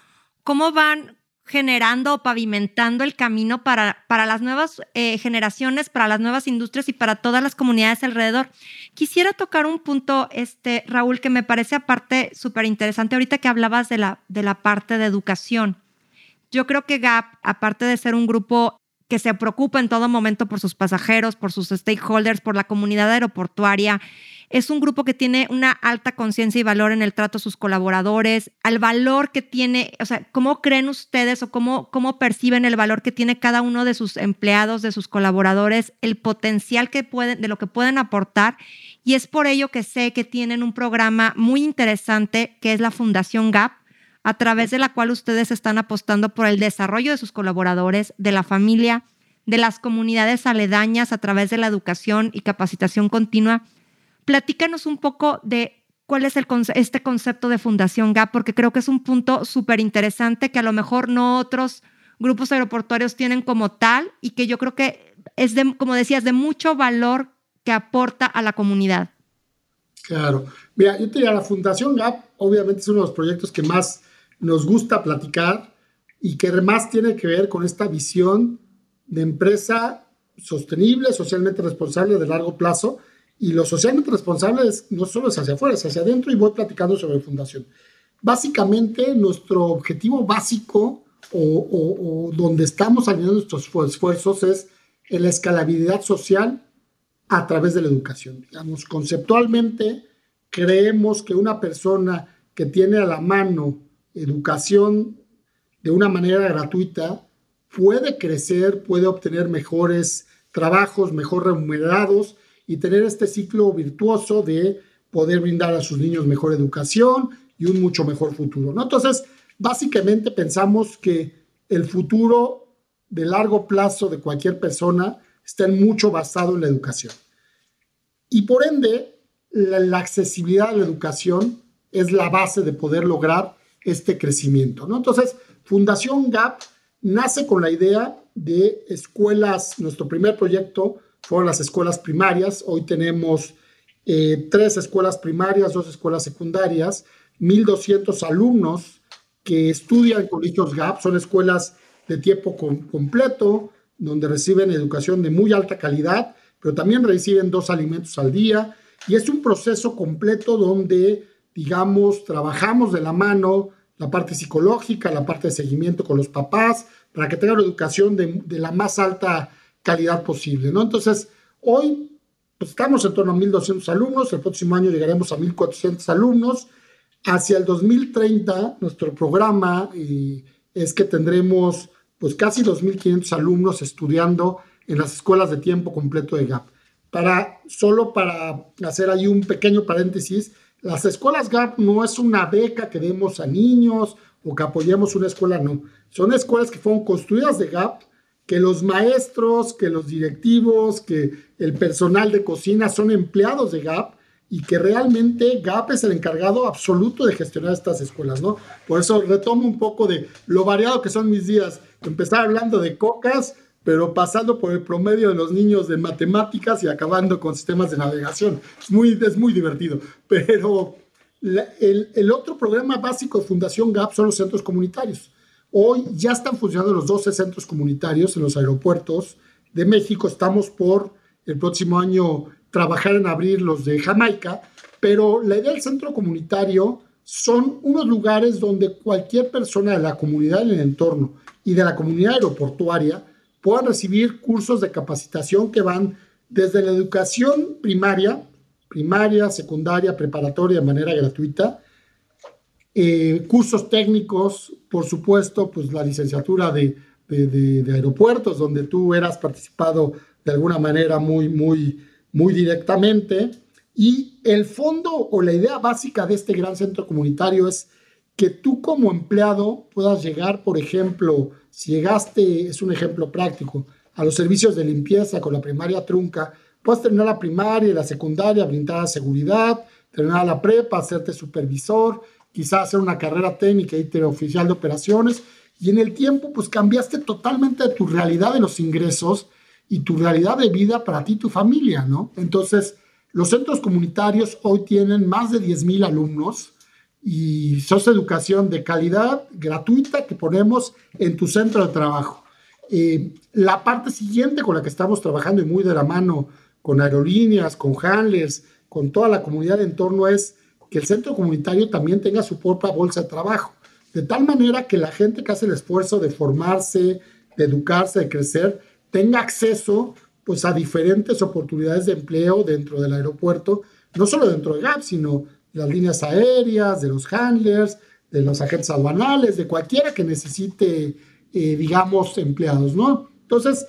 cómo van generando o pavimentando el camino para, para las nuevas eh, generaciones, para las nuevas industrias y para todas las comunidades alrededor. Quisiera tocar un punto, este, Raúl, que me parece aparte súper interesante ahorita que hablabas de la, de la parte de educación. Yo creo que GAP, aparte de ser un grupo que se preocupa en todo momento por sus pasajeros, por sus stakeholders, por la comunidad aeroportuaria, es un grupo que tiene una alta conciencia y valor en el trato a sus colaboradores, al valor que tiene, o sea, cómo creen ustedes o cómo, cómo perciben el valor que tiene cada uno de sus empleados, de sus colaboradores, el potencial que pueden, de lo que pueden aportar. Y es por ello que sé que tienen un programa muy interesante que es la Fundación GAP, a través de la cual ustedes están apostando por el desarrollo de sus colaboradores, de la familia, de las comunidades aledañas a través de la educación y capacitación continua Platícanos un poco de cuál es este concepto de Fundación GAP, porque creo que es un punto súper interesante que a lo mejor no otros grupos aeroportuarios tienen como tal y que yo creo que es, de, como decías, de mucho valor que aporta a la comunidad. Claro. Mira, yo te diría, la Fundación GAP obviamente es uno de los proyectos que más nos gusta platicar y que además tiene que ver con esta visión de empresa sostenible, socialmente responsable de largo plazo. Y lo socialmente responsable es, no solo es hacia afuera, es hacia adentro y voy platicando sobre fundación. Básicamente, nuestro objetivo básico o, donde estamos alineando nuestros esfuerzos es en la escalabilidad social a través de la educación. Digamos, conceptualmente creemos que una persona que tiene a la mano educación de una manera gratuita puede crecer, puede obtener mejores trabajos, mejor remunerados y tener este ciclo virtuoso de poder brindar a sus niños mejor educación y un mucho mejor futuro. ¿no? Entonces, básicamente pensamos que el futuro de largo plazo de cualquier persona está mucho basado en la educación. Y por ende, la, accesibilidad a la educación es la base de poder lograr este crecimiento. ¿no? Entonces, Fundación GAP nace con la idea de escuelas, nuestro primer proyecto fueron las escuelas primarias, hoy tenemos eh, tres escuelas primarias, dos escuelas secundarias, 1.200 alumnos que estudian colegios GAP, son escuelas de tiempo completo, donde reciben educación de muy alta calidad, pero también reciben dos alimentos al día, y es un proceso completo donde, digamos, trabajamos de la mano la parte psicológica, la parte de seguimiento con los papás, para que tengan una educación de, la más alta calidad posible, ¿no? Entonces, hoy pues, estamos en torno a 1.200 alumnos, el próximo año llegaremos a 1.400 alumnos, hacia el 2030 nuestro programa eh, es que tendremos pues casi 2.500 alumnos estudiando en las escuelas de tiempo completo de GAP. Para, solo para hacer ahí un pequeño paréntesis, las escuelas GAP no es una beca que demos a niños o que apoyemos una escuela, no. Son escuelas que fueron construidas de GAP, que los maestros, que los directivos, que el personal de cocina son empleados de GAP y que realmente GAP es el encargado absoluto de gestionar estas escuelas, ¿no? Por eso retomo un poco de lo variado que son mis días. Empezar hablando de cocas, pero pasando por el promedio de los niños de matemáticas y acabando con sistemas de navegación. Es muy, es muy divertido. Pero el, el, otro programa básico de Fundación GAP son los centros comunitarios. Hoy ya están funcionando los 12 centros comunitarios en los aeropuertos de México. Estamos por el próximo año trabajar en abrir los de Jamaica, pero la idea del centro comunitario son unos lugares donde cualquier persona de la comunidad en el entorno y de la comunidad aeroportuaria puedan recibir cursos de capacitación que van desde la educación primaria, primaria, secundaria, preparatoria de manera gratuita, eh, cursos técnicos, por supuesto, pues la licenciatura de, de, aeropuertos, donde tú eras participado de alguna manera muy, muy, muy directamente. Y el fondo o la idea básica de este gran centro comunitario es que tú como empleado puedas llegar, por ejemplo, si llegaste, es un ejemplo práctico, a los servicios de limpieza con la primaria trunca, puedes terminar la primaria y la secundaria, brindar seguridad, terminar la prepa, hacerte supervisor, quizás hacer una carrera técnica y oficial de operaciones, y en el tiempo pues cambiaste totalmente tu realidad de los ingresos y tu realidad de vida para ti y tu familia, ¿no? Entonces, los centros comunitarios hoy tienen más de 10.000 alumnos, y sos educación de calidad gratuita que ponemos en tu centro de trabajo. Eh, la parte siguiente con la que estamos trabajando y muy de la mano con aerolíneas, con handlers, con toda la comunidad de entorno es que el centro comunitario también tenga su propia bolsa de trabajo, de tal manera que la gente que hace el esfuerzo de formarse, de educarse, de crecer, tenga acceso pues a diferentes oportunidades de empleo dentro del aeropuerto, no solo dentro de GAP, sino las líneas aéreas, de los handlers, de los agentes aduanales, de cualquiera que necesite, eh, digamos, empleados, ¿no? Entonces,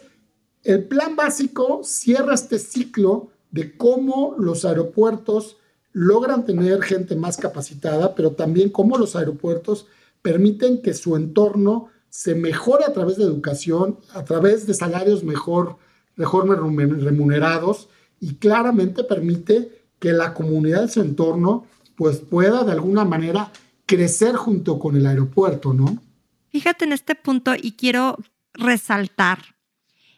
el plan básico cierra este ciclo de cómo los aeropuertos logran tener gente más capacitada, pero también cómo los aeropuertos permiten que su entorno se mejore a través de educación, a través de salarios mejor, mejor remunerados y claramente permite que la comunidad de su entorno pues pueda de alguna manera crecer junto con el aeropuerto, ¿no? Fíjate en este punto y quiero resaltar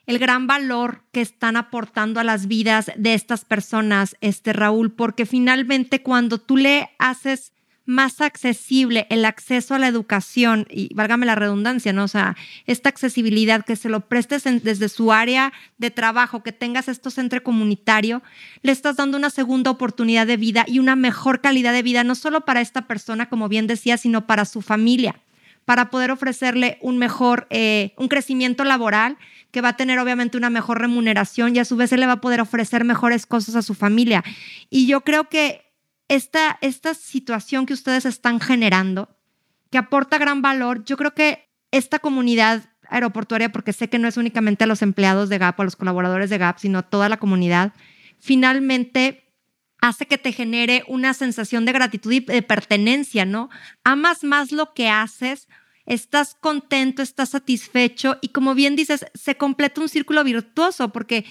el gran valor que están aportando a las vidas de estas personas, este Raúl, porque finalmente cuando tú le haces más accesible el acceso a la educación, y válgame la redundancia, ¿no? O sea, esta accesibilidad, que se lo prestes desde su área de trabajo, que tengas esto centro comunitario, le estás dando una segunda oportunidad de vida y una mejor calidad de vida, no solo para esta persona, como bien decía, sino para su familia, para poder ofrecerle un mejor, eh, un crecimiento laboral que va a tener obviamente una mejor remuneración y a su vez se le va a poder ofrecer mejores cosas a su familia. Y yo creo que esta, esta situación que ustedes están generando, que aporta gran valor, yo creo que esta comunidad aeroportuaria, porque sé que no es únicamente a los empleados de GAP o a los colaboradores de GAP, sino a toda la comunidad, finalmente hace que te genere una sensación de gratitud y de pertenencia, ¿no? Amas más lo que haces estás contento, estás satisfecho y como bien dices, se completa un círculo virtuoso porque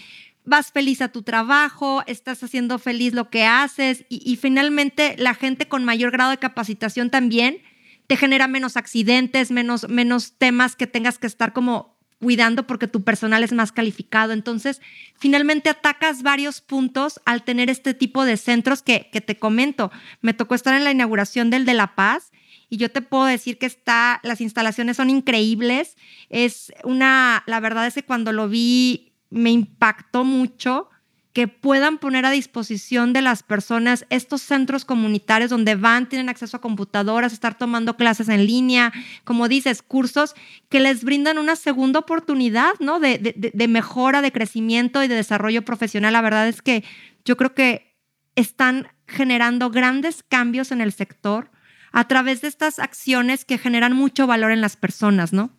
vas feliz a tu trabajo, estás haciendo feliz lo que haces y, finalmente la gente con mayor grado de capacitación también te genera menos accidentes, menos, menos temas que tengas que estar como cuidando porque tu personal es más calificado. Entonces, finalmente atacas varios puntos al tener este tipo de centros que, que te comento. Me tocó estar en la inauguración del de La Paz y yo te puedo decir que está, las instalaciones son increíbles. Es una, la verdad es que cuando lo vi me impactó mucho que puedan poner a disposición de las personas estos centros comunitarios donde van, tienen acceso a computadoras, estar tomando clases en línea, como dices, cursos que les brindan una segunda oportunidad, ¿no? De, de, mejora, de crecimiento y de desarrollo profesional. La verdad es que yo creo que están generando grandes cambios en el sector a través de estas acciones que generan mucho valor en las personas, ¿no?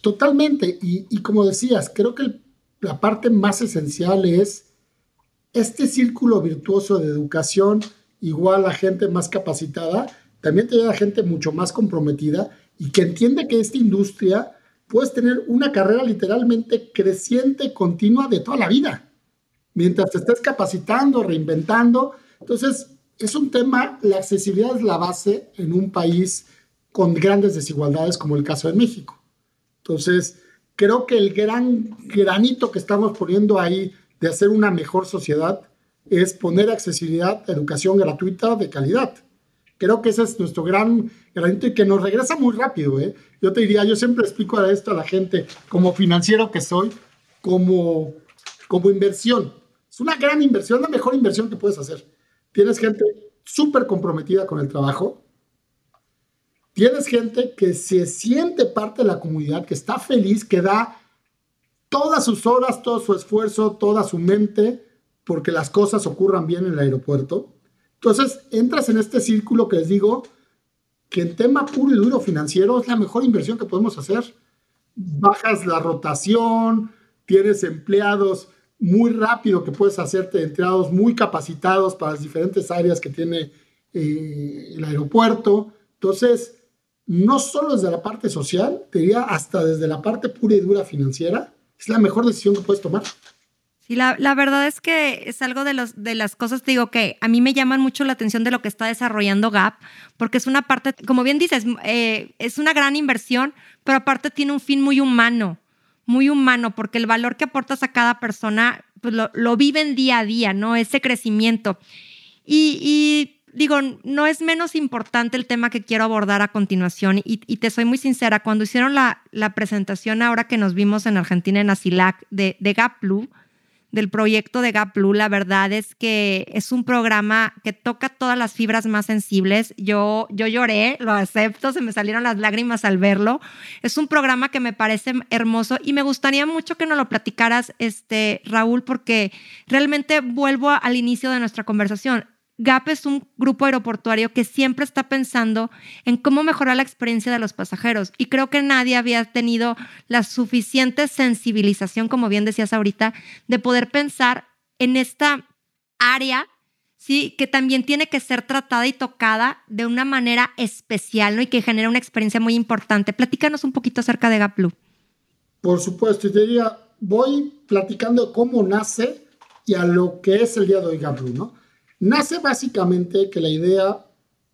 Totalmente. Y, como decías, creo que la parte más esencial es este círculo virtuoso de educación, igual a gente más capacitada, también te lleva a gente mucho más comprometida y que entiende que esta industria puedes tener una carrera literalmente creciente, continua de toda la vida, mientras te estés capacitando, reinventando. Entonces, es un tema, la accesibilidad es la base en un país con grandes desigualdades como el caso de México. Entonces, creo que el gran granito que estamos poniendo ahí de hacer una mejor sociedad es poner accesibilidad educación gratuita de calidad. Creo que ese es nuestro gran granito y que nos regresa muy rápido. ¿eh? Yo te diría, yo siempre explico esto a la gente como financiero que soy, como, como inversión. Es una gran inversión, la mejor inversión que puedes hacer Tienes gente súper comprometida con el trabajo. Tienes gente que se siente parte de la comunidad, que está feliz, que da todas sus horas, todo su esfuerzo, toda su mente, porque las cosas ocurran bien en el aeropuerto. Entonces, entras en este círculo que les digo, que en tema puro y duro financiero es la mejor inversión que podemos hacer. Bajas la rotación, tienes empleados muy rápido que puedes hacerte empleados muy capacitados para las diferentes áreas que tiene eh, el aeropuerto. Entonces, no solo desde la parte social, te diría hasta desde la parte pura y dura financiera, es la mejor decisión que puedes tomar. Sí, la, la, verdad es que es algo de, los, de las cosas, te digo, que a mí me llaman mucho la atención de lo que está desarrollando Gap, porque es una parte, como bien dices, eh, es una gran inversión, pero aparte tiene un fin muy humano muy humano, porque el valor que aportas a cada persona pues lo, viven día a día, ¿no? Ese crecimiento. Y, digo, no es menos importante el tema que quiero abordar a continuación. Y, te soy muy sincera, cuando hicieron la, presentación ahora que nos vimos en Argentina en Asilac de, Gaplu, del proyecto de Gap Blue, la verdad es que es un programa que toca todas las fibras más sensibles. Yo, yo lloré, lo acepto, se me salieron las lágrimas al verlo. Es un programa que me parece hermoso y me gustaría mucho que nos lo platicaras, este, Raúl, porque realmente vuelvo al inicio de nuestra conversación. GAP es un grupo aeroportuario que siempre está pensando en cómo mejorar la experiencia de los pasajeros y creo que nadie había tenido la suficiente sensibilización, como bien decías ahorita, de poder pensar en esta área, sí, que también tiene que ser tratada y tocada de una manera especial, ¿no? Y que genera una experiencia muy importante. Platícanos un poquito acerca de GAP Blue. Por supuesto, y te diría, voy platicando cómo nace y a lo que es el día de hoy GAP Blue, ¿no? Nace básicamente que la idea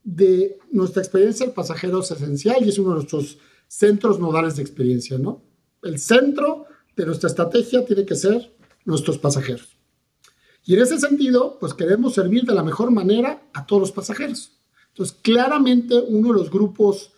de nuestra experiencia del pasajero es esencial y es uno de nuestros centros nodales de experiencia, ¿no? El centro de nuestra estrategia tiene que ser nuestros pasajeros. Y en ese sentido, pues queremos servir de la mejor manera a todos los pasajeros. Entonces, claramente uno de los grupos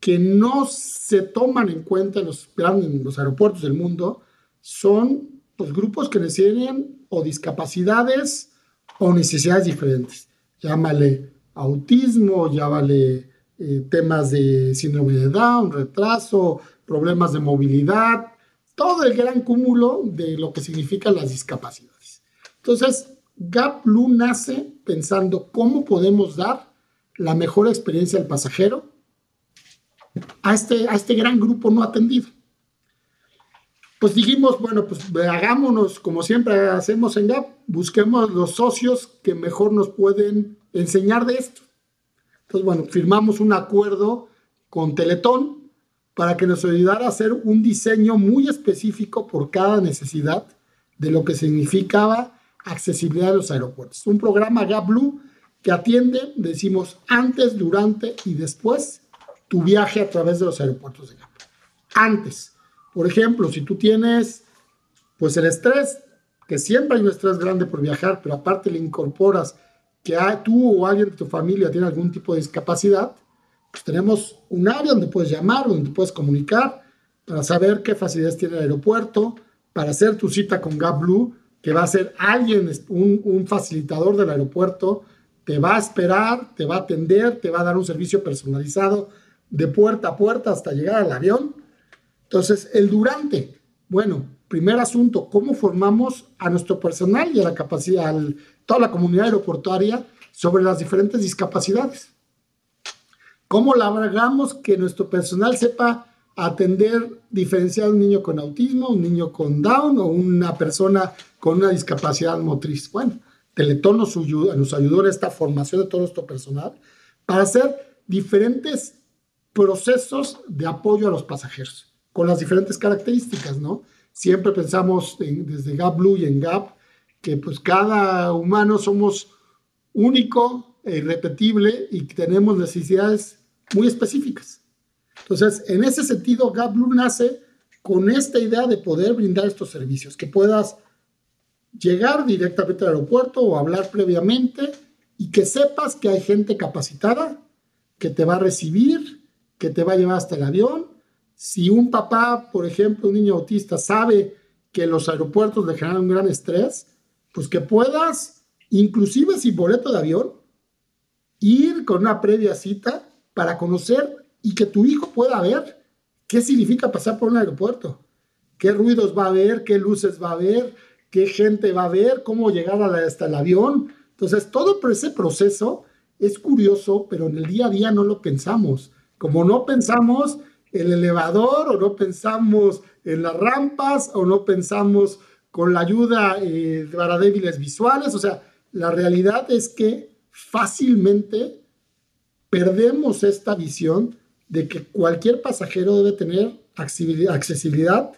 que no se toman en cuenta en los, en los aeropuertos del mundo son los grupos que tienen o discapacidades o necesidades diferentes. Llámale autismo, llámale eh, temas de síndrome de Down, retraso, problemas de movilidad, todo el gran cúmulo de lo que significan las discapacidades. Entonces, Gap Blue nace pensando cómo podemos dar la mejor experiencia al pasajero a este, a este gran grupo no atendido. Pues dijimos, bueno, pues hagámonos como siempre hacemos en Gap, busquemos los socios que mejor nos pueden enseñar de esto. Entonces, bueno, firmamos un acuerdo con Teletón para que nos ayudara a hacer un diseño muy específico por cada necesidad de lo que significaba accesibilidad a los aeropuertos. Un programa Gap Blue que atiende, decimos, antes, durante y después tu viaje a través de los aeropuertos de Gap. Antes. Por ejemplo, si tú tienes pues el estrés, que siempre hay un estrés grande por viajar, pero aparte le incorporas que tú o alguien de tu familia tiene algún tipo de discapacidad, pues tenemos un área donde puedes llamar, donde puedes comunicar para saber qué facilidades tiene el aeropuerto, para hacer tu cita con Blue, que va a ser alguien, un facilitador del aeropuerto, te va a esperar, te va a atender, te va a dar un servicio personalizado de puerta a puerta hasta llegar al avión. Entonces, el durante, bueno, primer asunto, ¿cómo formamos a nuestro personal y a la capacidad, a toda la comunidad aeroportuaria sobre las diferentes discapacidades? ¿Cómo logramos que nuestro personal sepa atender, diferenciar un niño con autismo, un niño con Down o una persona con una discapacidad motriz? Bueno, Teletón nos ayudó, nos ayudó esta formación de todo nuestro personal para hacer diferentes procesos de apoyo a los pasajeros, con las diferentes características, ¿no? Siempre pensamos desde Gap Blue y en Gap que pues cada humano somos único e irrepetible y tenemos necesidades muy específicas. Entonces, en ese sentido, Gap Blue nace con esta idea de poder brindar estos servicios, que puedas llegar directamente al aeropuerto o hablar previamente y que sepas que hay gente capacitada que te va a recibir, que te va a llevar hasta el avión. Si un papá, por ejemplo, un niño autista, sabe que los aeropuertos le generan un gran estrés, pues que puedas, inclusive sin boleto de avión, ir con una previa cita para conocer y que tu hijo pueda ver qué significa pasar por un aeropuerto, qué ruidos va a ver, qué luces va a ver, qué gente va a ver, cómo llegar hasta el avión. Entonces, todo ese proceso es curioso, pero en el día a día no lo pensamos. Como no pensamos en el elevador o no pensamos en las rampas o no pensamos con la ayuda eh, para débiles visuales. O sea, la realidad es que fácilmente perdemos esta visión de que cualquier pasajero debe tener accesibilidad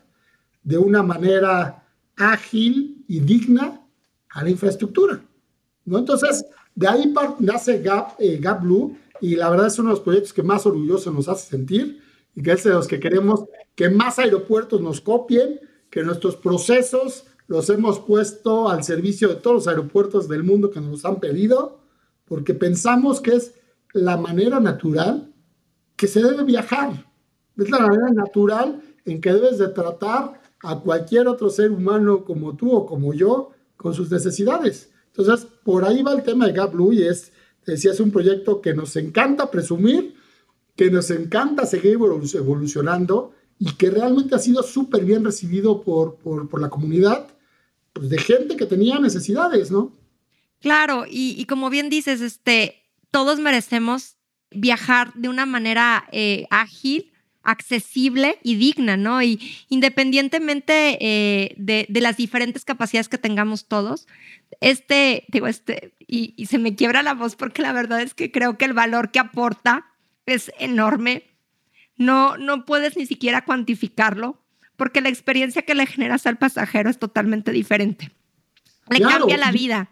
de una manera ágil y digna a la infraestructura. ¿no? Entonces, de ahí nace Gap, eh, Gap Blue y la verdad es uno de los proyectos que más orgulloso nos hace sentir y que es de los que queremos que más aeropuertos nos copien, que nuestros procesos los hemos puesto al servicio de todos los aeropuertos del mundo que nos han pedido, porque pensamos que es la manera natural que se debe viajar. Es la manera natural en que debes de tratar a cualquier otro ser humano como tú o como yo con sus necesidades. Entonces, por ahí va el tema de Gap Blue y es, decía, es un proyecto que nos encanta presumir, que nos encanta seguir evolucionando y que realmente ha sido súper bien recibido por, por, la comunidad, pues de gente que tenía necesidades, ¿no? Claro, y, y como bien dices, este, todos merecemos viajar de una manera eh, ágil, accesible y digna, ¿no? Y independientemente eh, de, las diferentes capacidades que tengamos todos, este, digo, este, y, se me quiebra la voz porque la verdad es que creo que el valor que aporta es enorme. No, no puedes ni siquiera cuantificarlo porque la experiencia que le generas al pasajero es totalmente diferente. Le cambia la vida.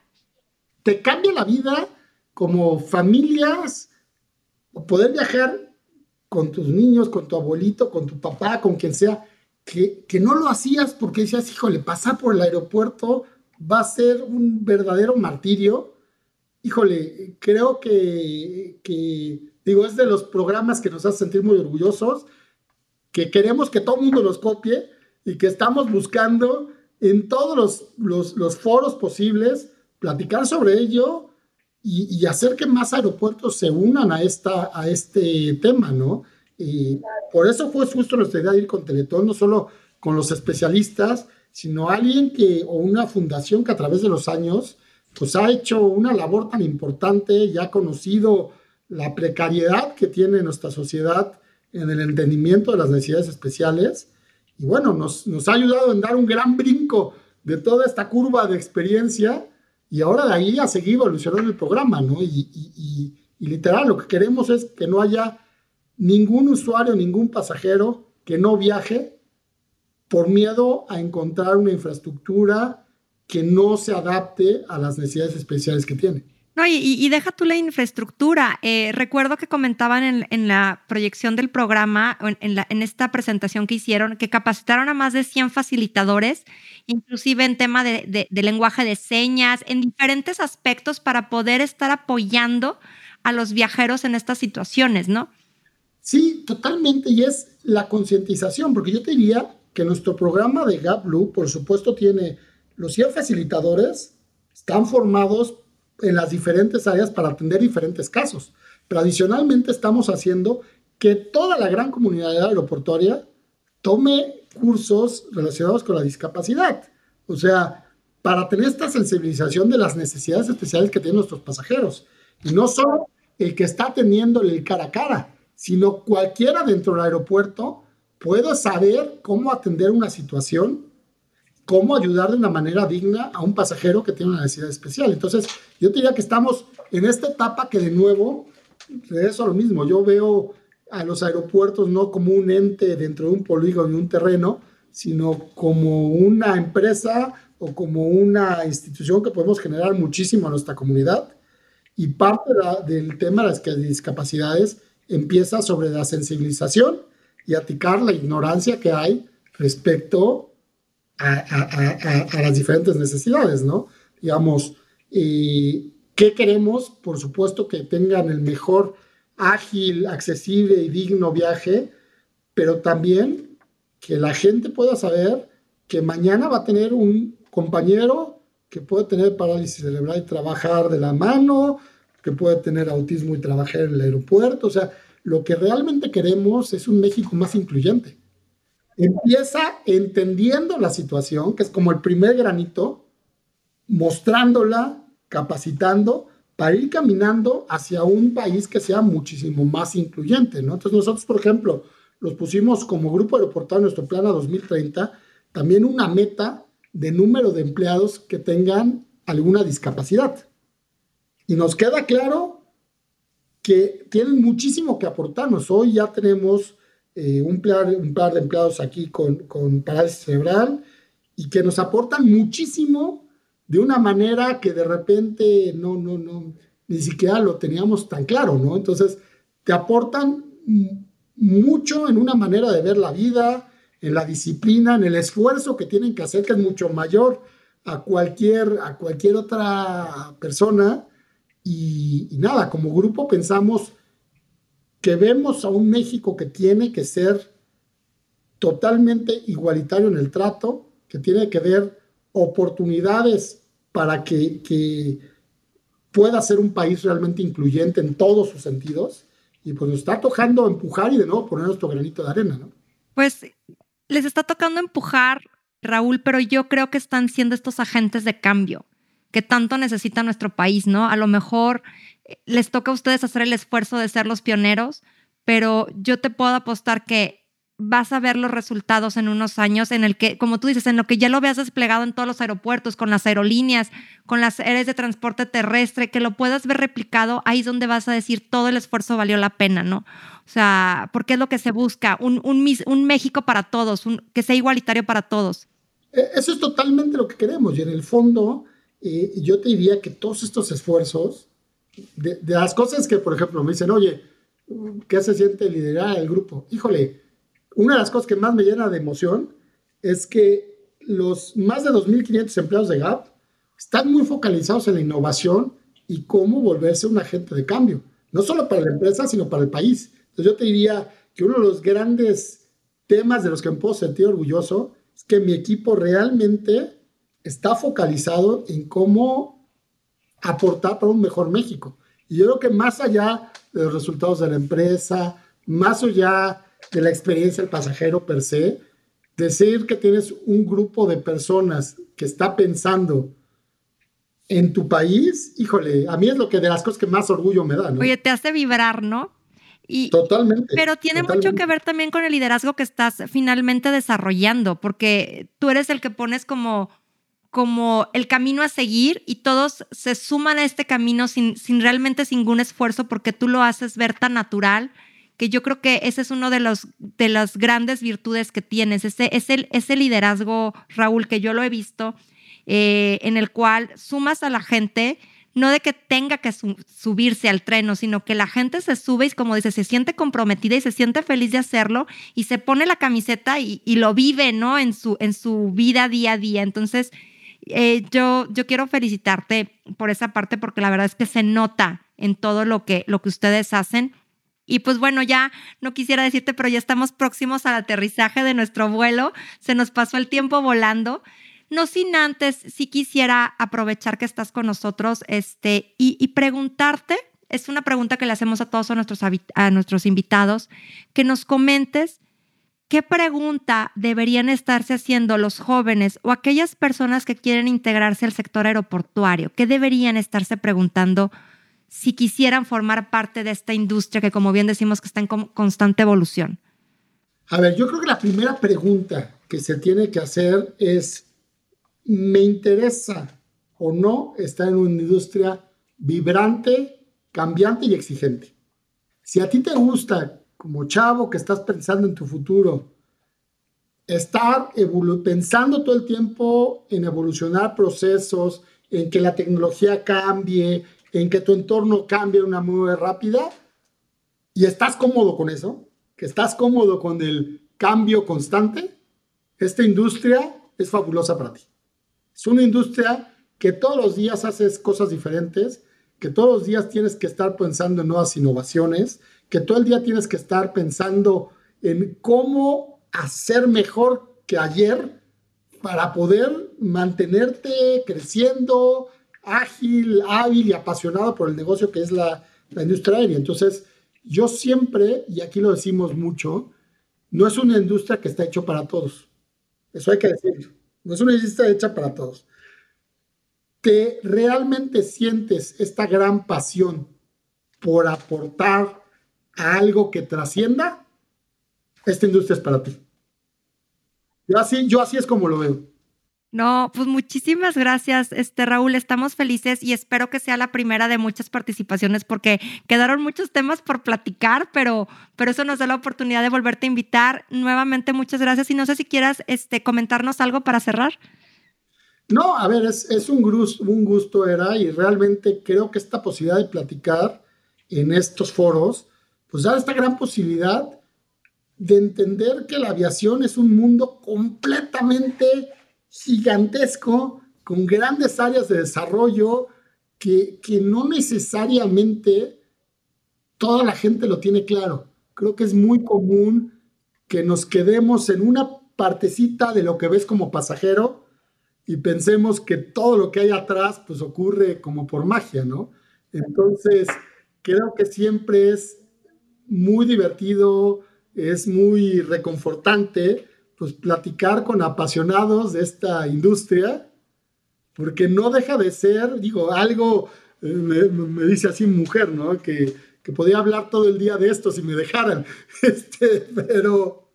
Te cambia la vida como familias, poder viajar con tus niños, con tu abuelito, con tu papá, con quien sea, que, que no lo hacías porque decías, híjole, pasar por el aeropuerto va a ser un verdadero martirio. Híjole, creo que, que, digo, es de los programas que nos hace sentir muy orgullosos, que queremos que todo el mundo los copie y que estamos buscando en todos los, foros posibles platicar sobre ello y, hacer que más aeropuertos se unan a, esta, a este tema, ¿no? Y por eso fue justo nuestra idea de ir con Teletón, no solo con los especialistas, sino alguien que, o una fundación que a través de los años, pues ha hecho una labor tan importante y ha conocido la precariedad que tiene nuestra sociedad en el entendimiento de las necesidades especiales. Y bueno, nos, nos ha ayudado en dar un gran brinco de toda esta curva de experiencia y ahora de ahí a seguir evolucionando el programa, ¿no? Y, literal, lo que queremos es que no haya ningún usuario, ningún pasajero que no viaje por miedo a encontrar una infraestructura que no se adapte a las necesidades especiales que tiene. No, y, deja tú la infraestructura. Eh, recuerdo que comentaban en, la proyección del programa, en, esta presentación que hicieron, que capacitaron a más de 100 facilitadores, inclusive en tema de, lenguaje de señas, en diferentes aspectos para poder estar apoyando a los viajeros en estas situaciones, ¿no? Sí, totalmente. Y es la concientización, porque yo te diría que nuestro programa de Gap Blue, por supuesto, tiene los 100 facilitadores, están formados en las diferentes áreas para atender diferentes casos. Pero adicionalmente estamos haciendo que toda la gran comunidad aeroportuaria tome cursos relacionados con la discapacidad. O sea, para tener esta sensibilización de las necesidades especiales que tienen nuestros pasajeros. Y no solo el que está teniéndole el cara a cara, sino cualquiera dentro del aeropuerto puede saber cómo atender una situación cómo ayudar de una manera digna a un pasajero que tiene una necesidad especial. Entonces, yo diría que estamos en esta etapa que de nuevo, de eso lo mismo, yo veo a los aeropuertos no como un ente dentro de un polígono y un terreno, sino como una empresa o como una institución que podemos generar muchísimo a nuestra comunidad. Y parte del tema de las discapacidades empieza sobre la sensibilización y aticar la ignorancia que hay respecto a, las diferentes necesidades, ¿no? Digamos, ¿qué queremos? Por supuesto que tengan el mejor, ágil, accesible y digno viaje, pero también que la gente pueda saber que mañana va a tener un compañero que puede tener parálisis cerebral y trabajar de la mano, que puede tener autismo y trabajar en el aeropuerto. O sea, lo que realmente queremos es un México más incluyente. Empieza entendiendo la situación, que es como el primer granito, mostrándola, capacitando, para ir caminando hacia un país que sea muchísimo más incluyente, ¿no? Entonces nosotros, por ejemplo, los pusimos como grupo aeroportuario en nuestro plan a 2030, también una meta de número de empleados que tengan alguna discapacidad. Y nos queda claro que tienen muchísimo que aportarnos. Hoy ya tenemos eh, un, par, de empleados aquí con, con parálisis cerebral y que nos aportan muchísimo de una manera que de repente no, no, no, ni siquiera lo teníamos tan claro, ¿no? Entonces, te aportan mucho en una manera de ver la vida, en la disciplina, en el esfuerzo que tienen que hacer, que es mucho mayor a cualquier, a cualquier otra persona. Y nada, como grupo pensamos que vemos a un México que tiene que ser totalmente igualitario en el trato, que tiene que ver oportunidades para que, pueda ser un país realmente incluyente en todos sus sentidos. Y pues nos está tocando empujar y de nuevo poner nuestro granito de arena, ¿no? Pues les está tocando empujar, Raúl, pero yo creo que están siendo estos agentes de cambio que tanto necesita nuestro país, ¿no? A lo mejor les toca a ustedes hacer el esfuerzo de ser los pioneros, pero yo te puedo apostar que vas a ver los resultados en unos años en el que, como tú dices, en lo que ya lo veas desplegado en todos los aeropuertos, con las aerolíneas, con las áreas de transporte terrestre, que lo puedas ver replicado, ahí es donde vas a decir todo el esfuerzo valió la pena, ¿no? O sea, porque es lo que se busca, un, un, México para todos, que sea igualitario para todos. E, eso es totalmente lo que queremos y en el fondo eh, yo te diría que todos estos esfuerzos de, las cosas que, por ejemplo, me dicen, oye, ¿qué se siente liderar el grupo? Híjole, una de las cosas que más me llena de emoción es que los más de 2.500 empleados de GAP están muy focalizados en la innovación y cómo volverse un agente de cambio, no solo para la empresa, sino para el país. Entonces yo te diría que uno de los grandes temas de los que me puedo sentir orgulloso es que mi equipo realmente está focalizado en cómo aportar para un mejor México. Y yo creo que más allá de los resultados de la empresa, más allá de la experiencia del pasajero per se, decir que tienes un grupo de personas que está pensando en tu país, híjole, a mí es lo que de las cosas que más orgullo me da, ¿no? Oye, te hace vibrar, ¿no? Y, totalmente. Pero tiene mucho que ver también con el liderazgo que estás finalmente desarrollando, porque tú eres el que pones como, como el camino a seguir y todos se suman a este camino sin, sin realmente ningún esfuerzo, porque tú lo haces ver tan natural que yo creo que ese es uno de los de las grandes virtudes que tienes, ese, ese, ese liderazgo, Raúl, que yo lo he visto, eh, en el cual sumas a la gente, no de que tenga que subirse al tren, sino que la gente se sube y como dice, se siente comprometida y se siente feliz de hacerlo y se pone la camiseta y, lo vive, ¿no? En su, en su vida día a día. Entonces, eh, yo, yo quiero felicitarte por esa parte porque la verdad es que se nota en todo lo que, lo que ustedes hacen. Y pues bueno, ya no quisiera decirte, pero ya estamos próximos al aterrizaje de nuestro vuelo. Se nos pasó el tiempo volando. No sin antes, si quisiera aprovechar que estás con nosotros este, y, preguntarte, es una pregunta que le hacemos a todos nuestros, a nuestros invitados, que nos comentes qué pregunta deberían estarse haciendo los jóvenes o aquellas personas que quieren integrarse al sector aeroportuario, qué deberían estarse preguntando si quisieran formar parte de esta industria que, como bien decimos, que está en constante evolución? A ver, yo creo que la primera pregunta que se tiene que hacer es, ¿me interesa o no estar en una industria vibrante, cambiante y exigente? Si a ti te gusta, como chavo que estás pensando en tu futuro, estar pensando todo el tiempo en evolucionar procesos, en que la tecnología cambie, en que tu entorno cambie de una manera rápida y estás cómodo con eso, que estás cómodo con el cambio constante, esta industria es fabulosa para ti. Es una industria que todos los días haces cosas diferentes, que todos los días tienes que estar pensando en nuevas innovaciones, que todo el día tienes que estar pensando en cómo hacer mejor que ayer para poder mantenerte creciendo, ágil, hábil y apasionado por el negocio que es la, industria aérea. Entonces, yo siempre, y aquí lo decimos mucho, no es una industria que está hecho para todos. Eso hay que decirlo. No es una industria hecha para todos. Que realmente sientes esta gran pasión por aportar a algo que trascienda, esta industria es para ti. Yo así, yo así es como lo veo. No, pues muchísimas gracias, este Raúl. Estamos felices y espero que sea la primera de muchas participaciones porque quedaron muchos temas por platicar, pero, pero eso nos da la oportunidad de volverte a invitar. Nuevamente, muchas gracias. Y no sé si quieras este, comentarnos algo para cerrar. No, a ver, es, es un, gusto, un gusto, era, y realmente creo que esta posibilidad de platicar en estos foros, pues da esta gran posibilidad de entender que la aviación es un mundo completamente gigantesco, con grandes áreas de desarrollo que, que no necesariamente toda la gente lo tiene claro. Creo que es muy común que nos quedemos en una partecita de lo que ves como pasajero y pensemos que todo lo que hay atrás pues ocurre como por magia, ¿no? Entonces, creo que siempre es muy divertido, es muy reconfortante pues platicar con apasionados de esta industria, porque no deja de ser, digo, algo, eh, me, dice así mujer, ¿no? Que, que, podía hablar todo el día de esto si me dejaran, *laughs* este, pero,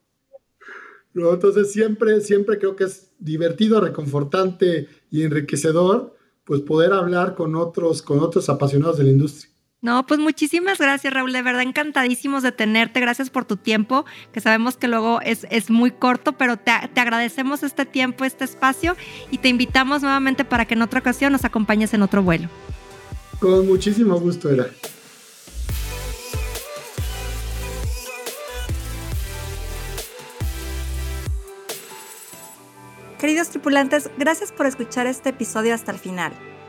¿no? entonces siempre, siempre creo que es divertido, reconfortante y enriquecedor, pues poder hablar con otros, con otros apasionados de la industria. No, pues muchísimas gracias, Raúl. De verdad, encantadísimos de tenerte. Gracias por tu tiempo, que sabemos que luego es, es muy corto, pero te, te, agradecemos este tiempo, este espacio y te invitamos nuevamente para que en otra ocasión nos acompañes en otro vuelo. Con muchísimo gusto, era. Queridos tripulantes, gracias por escuchar este episodio hasta el final.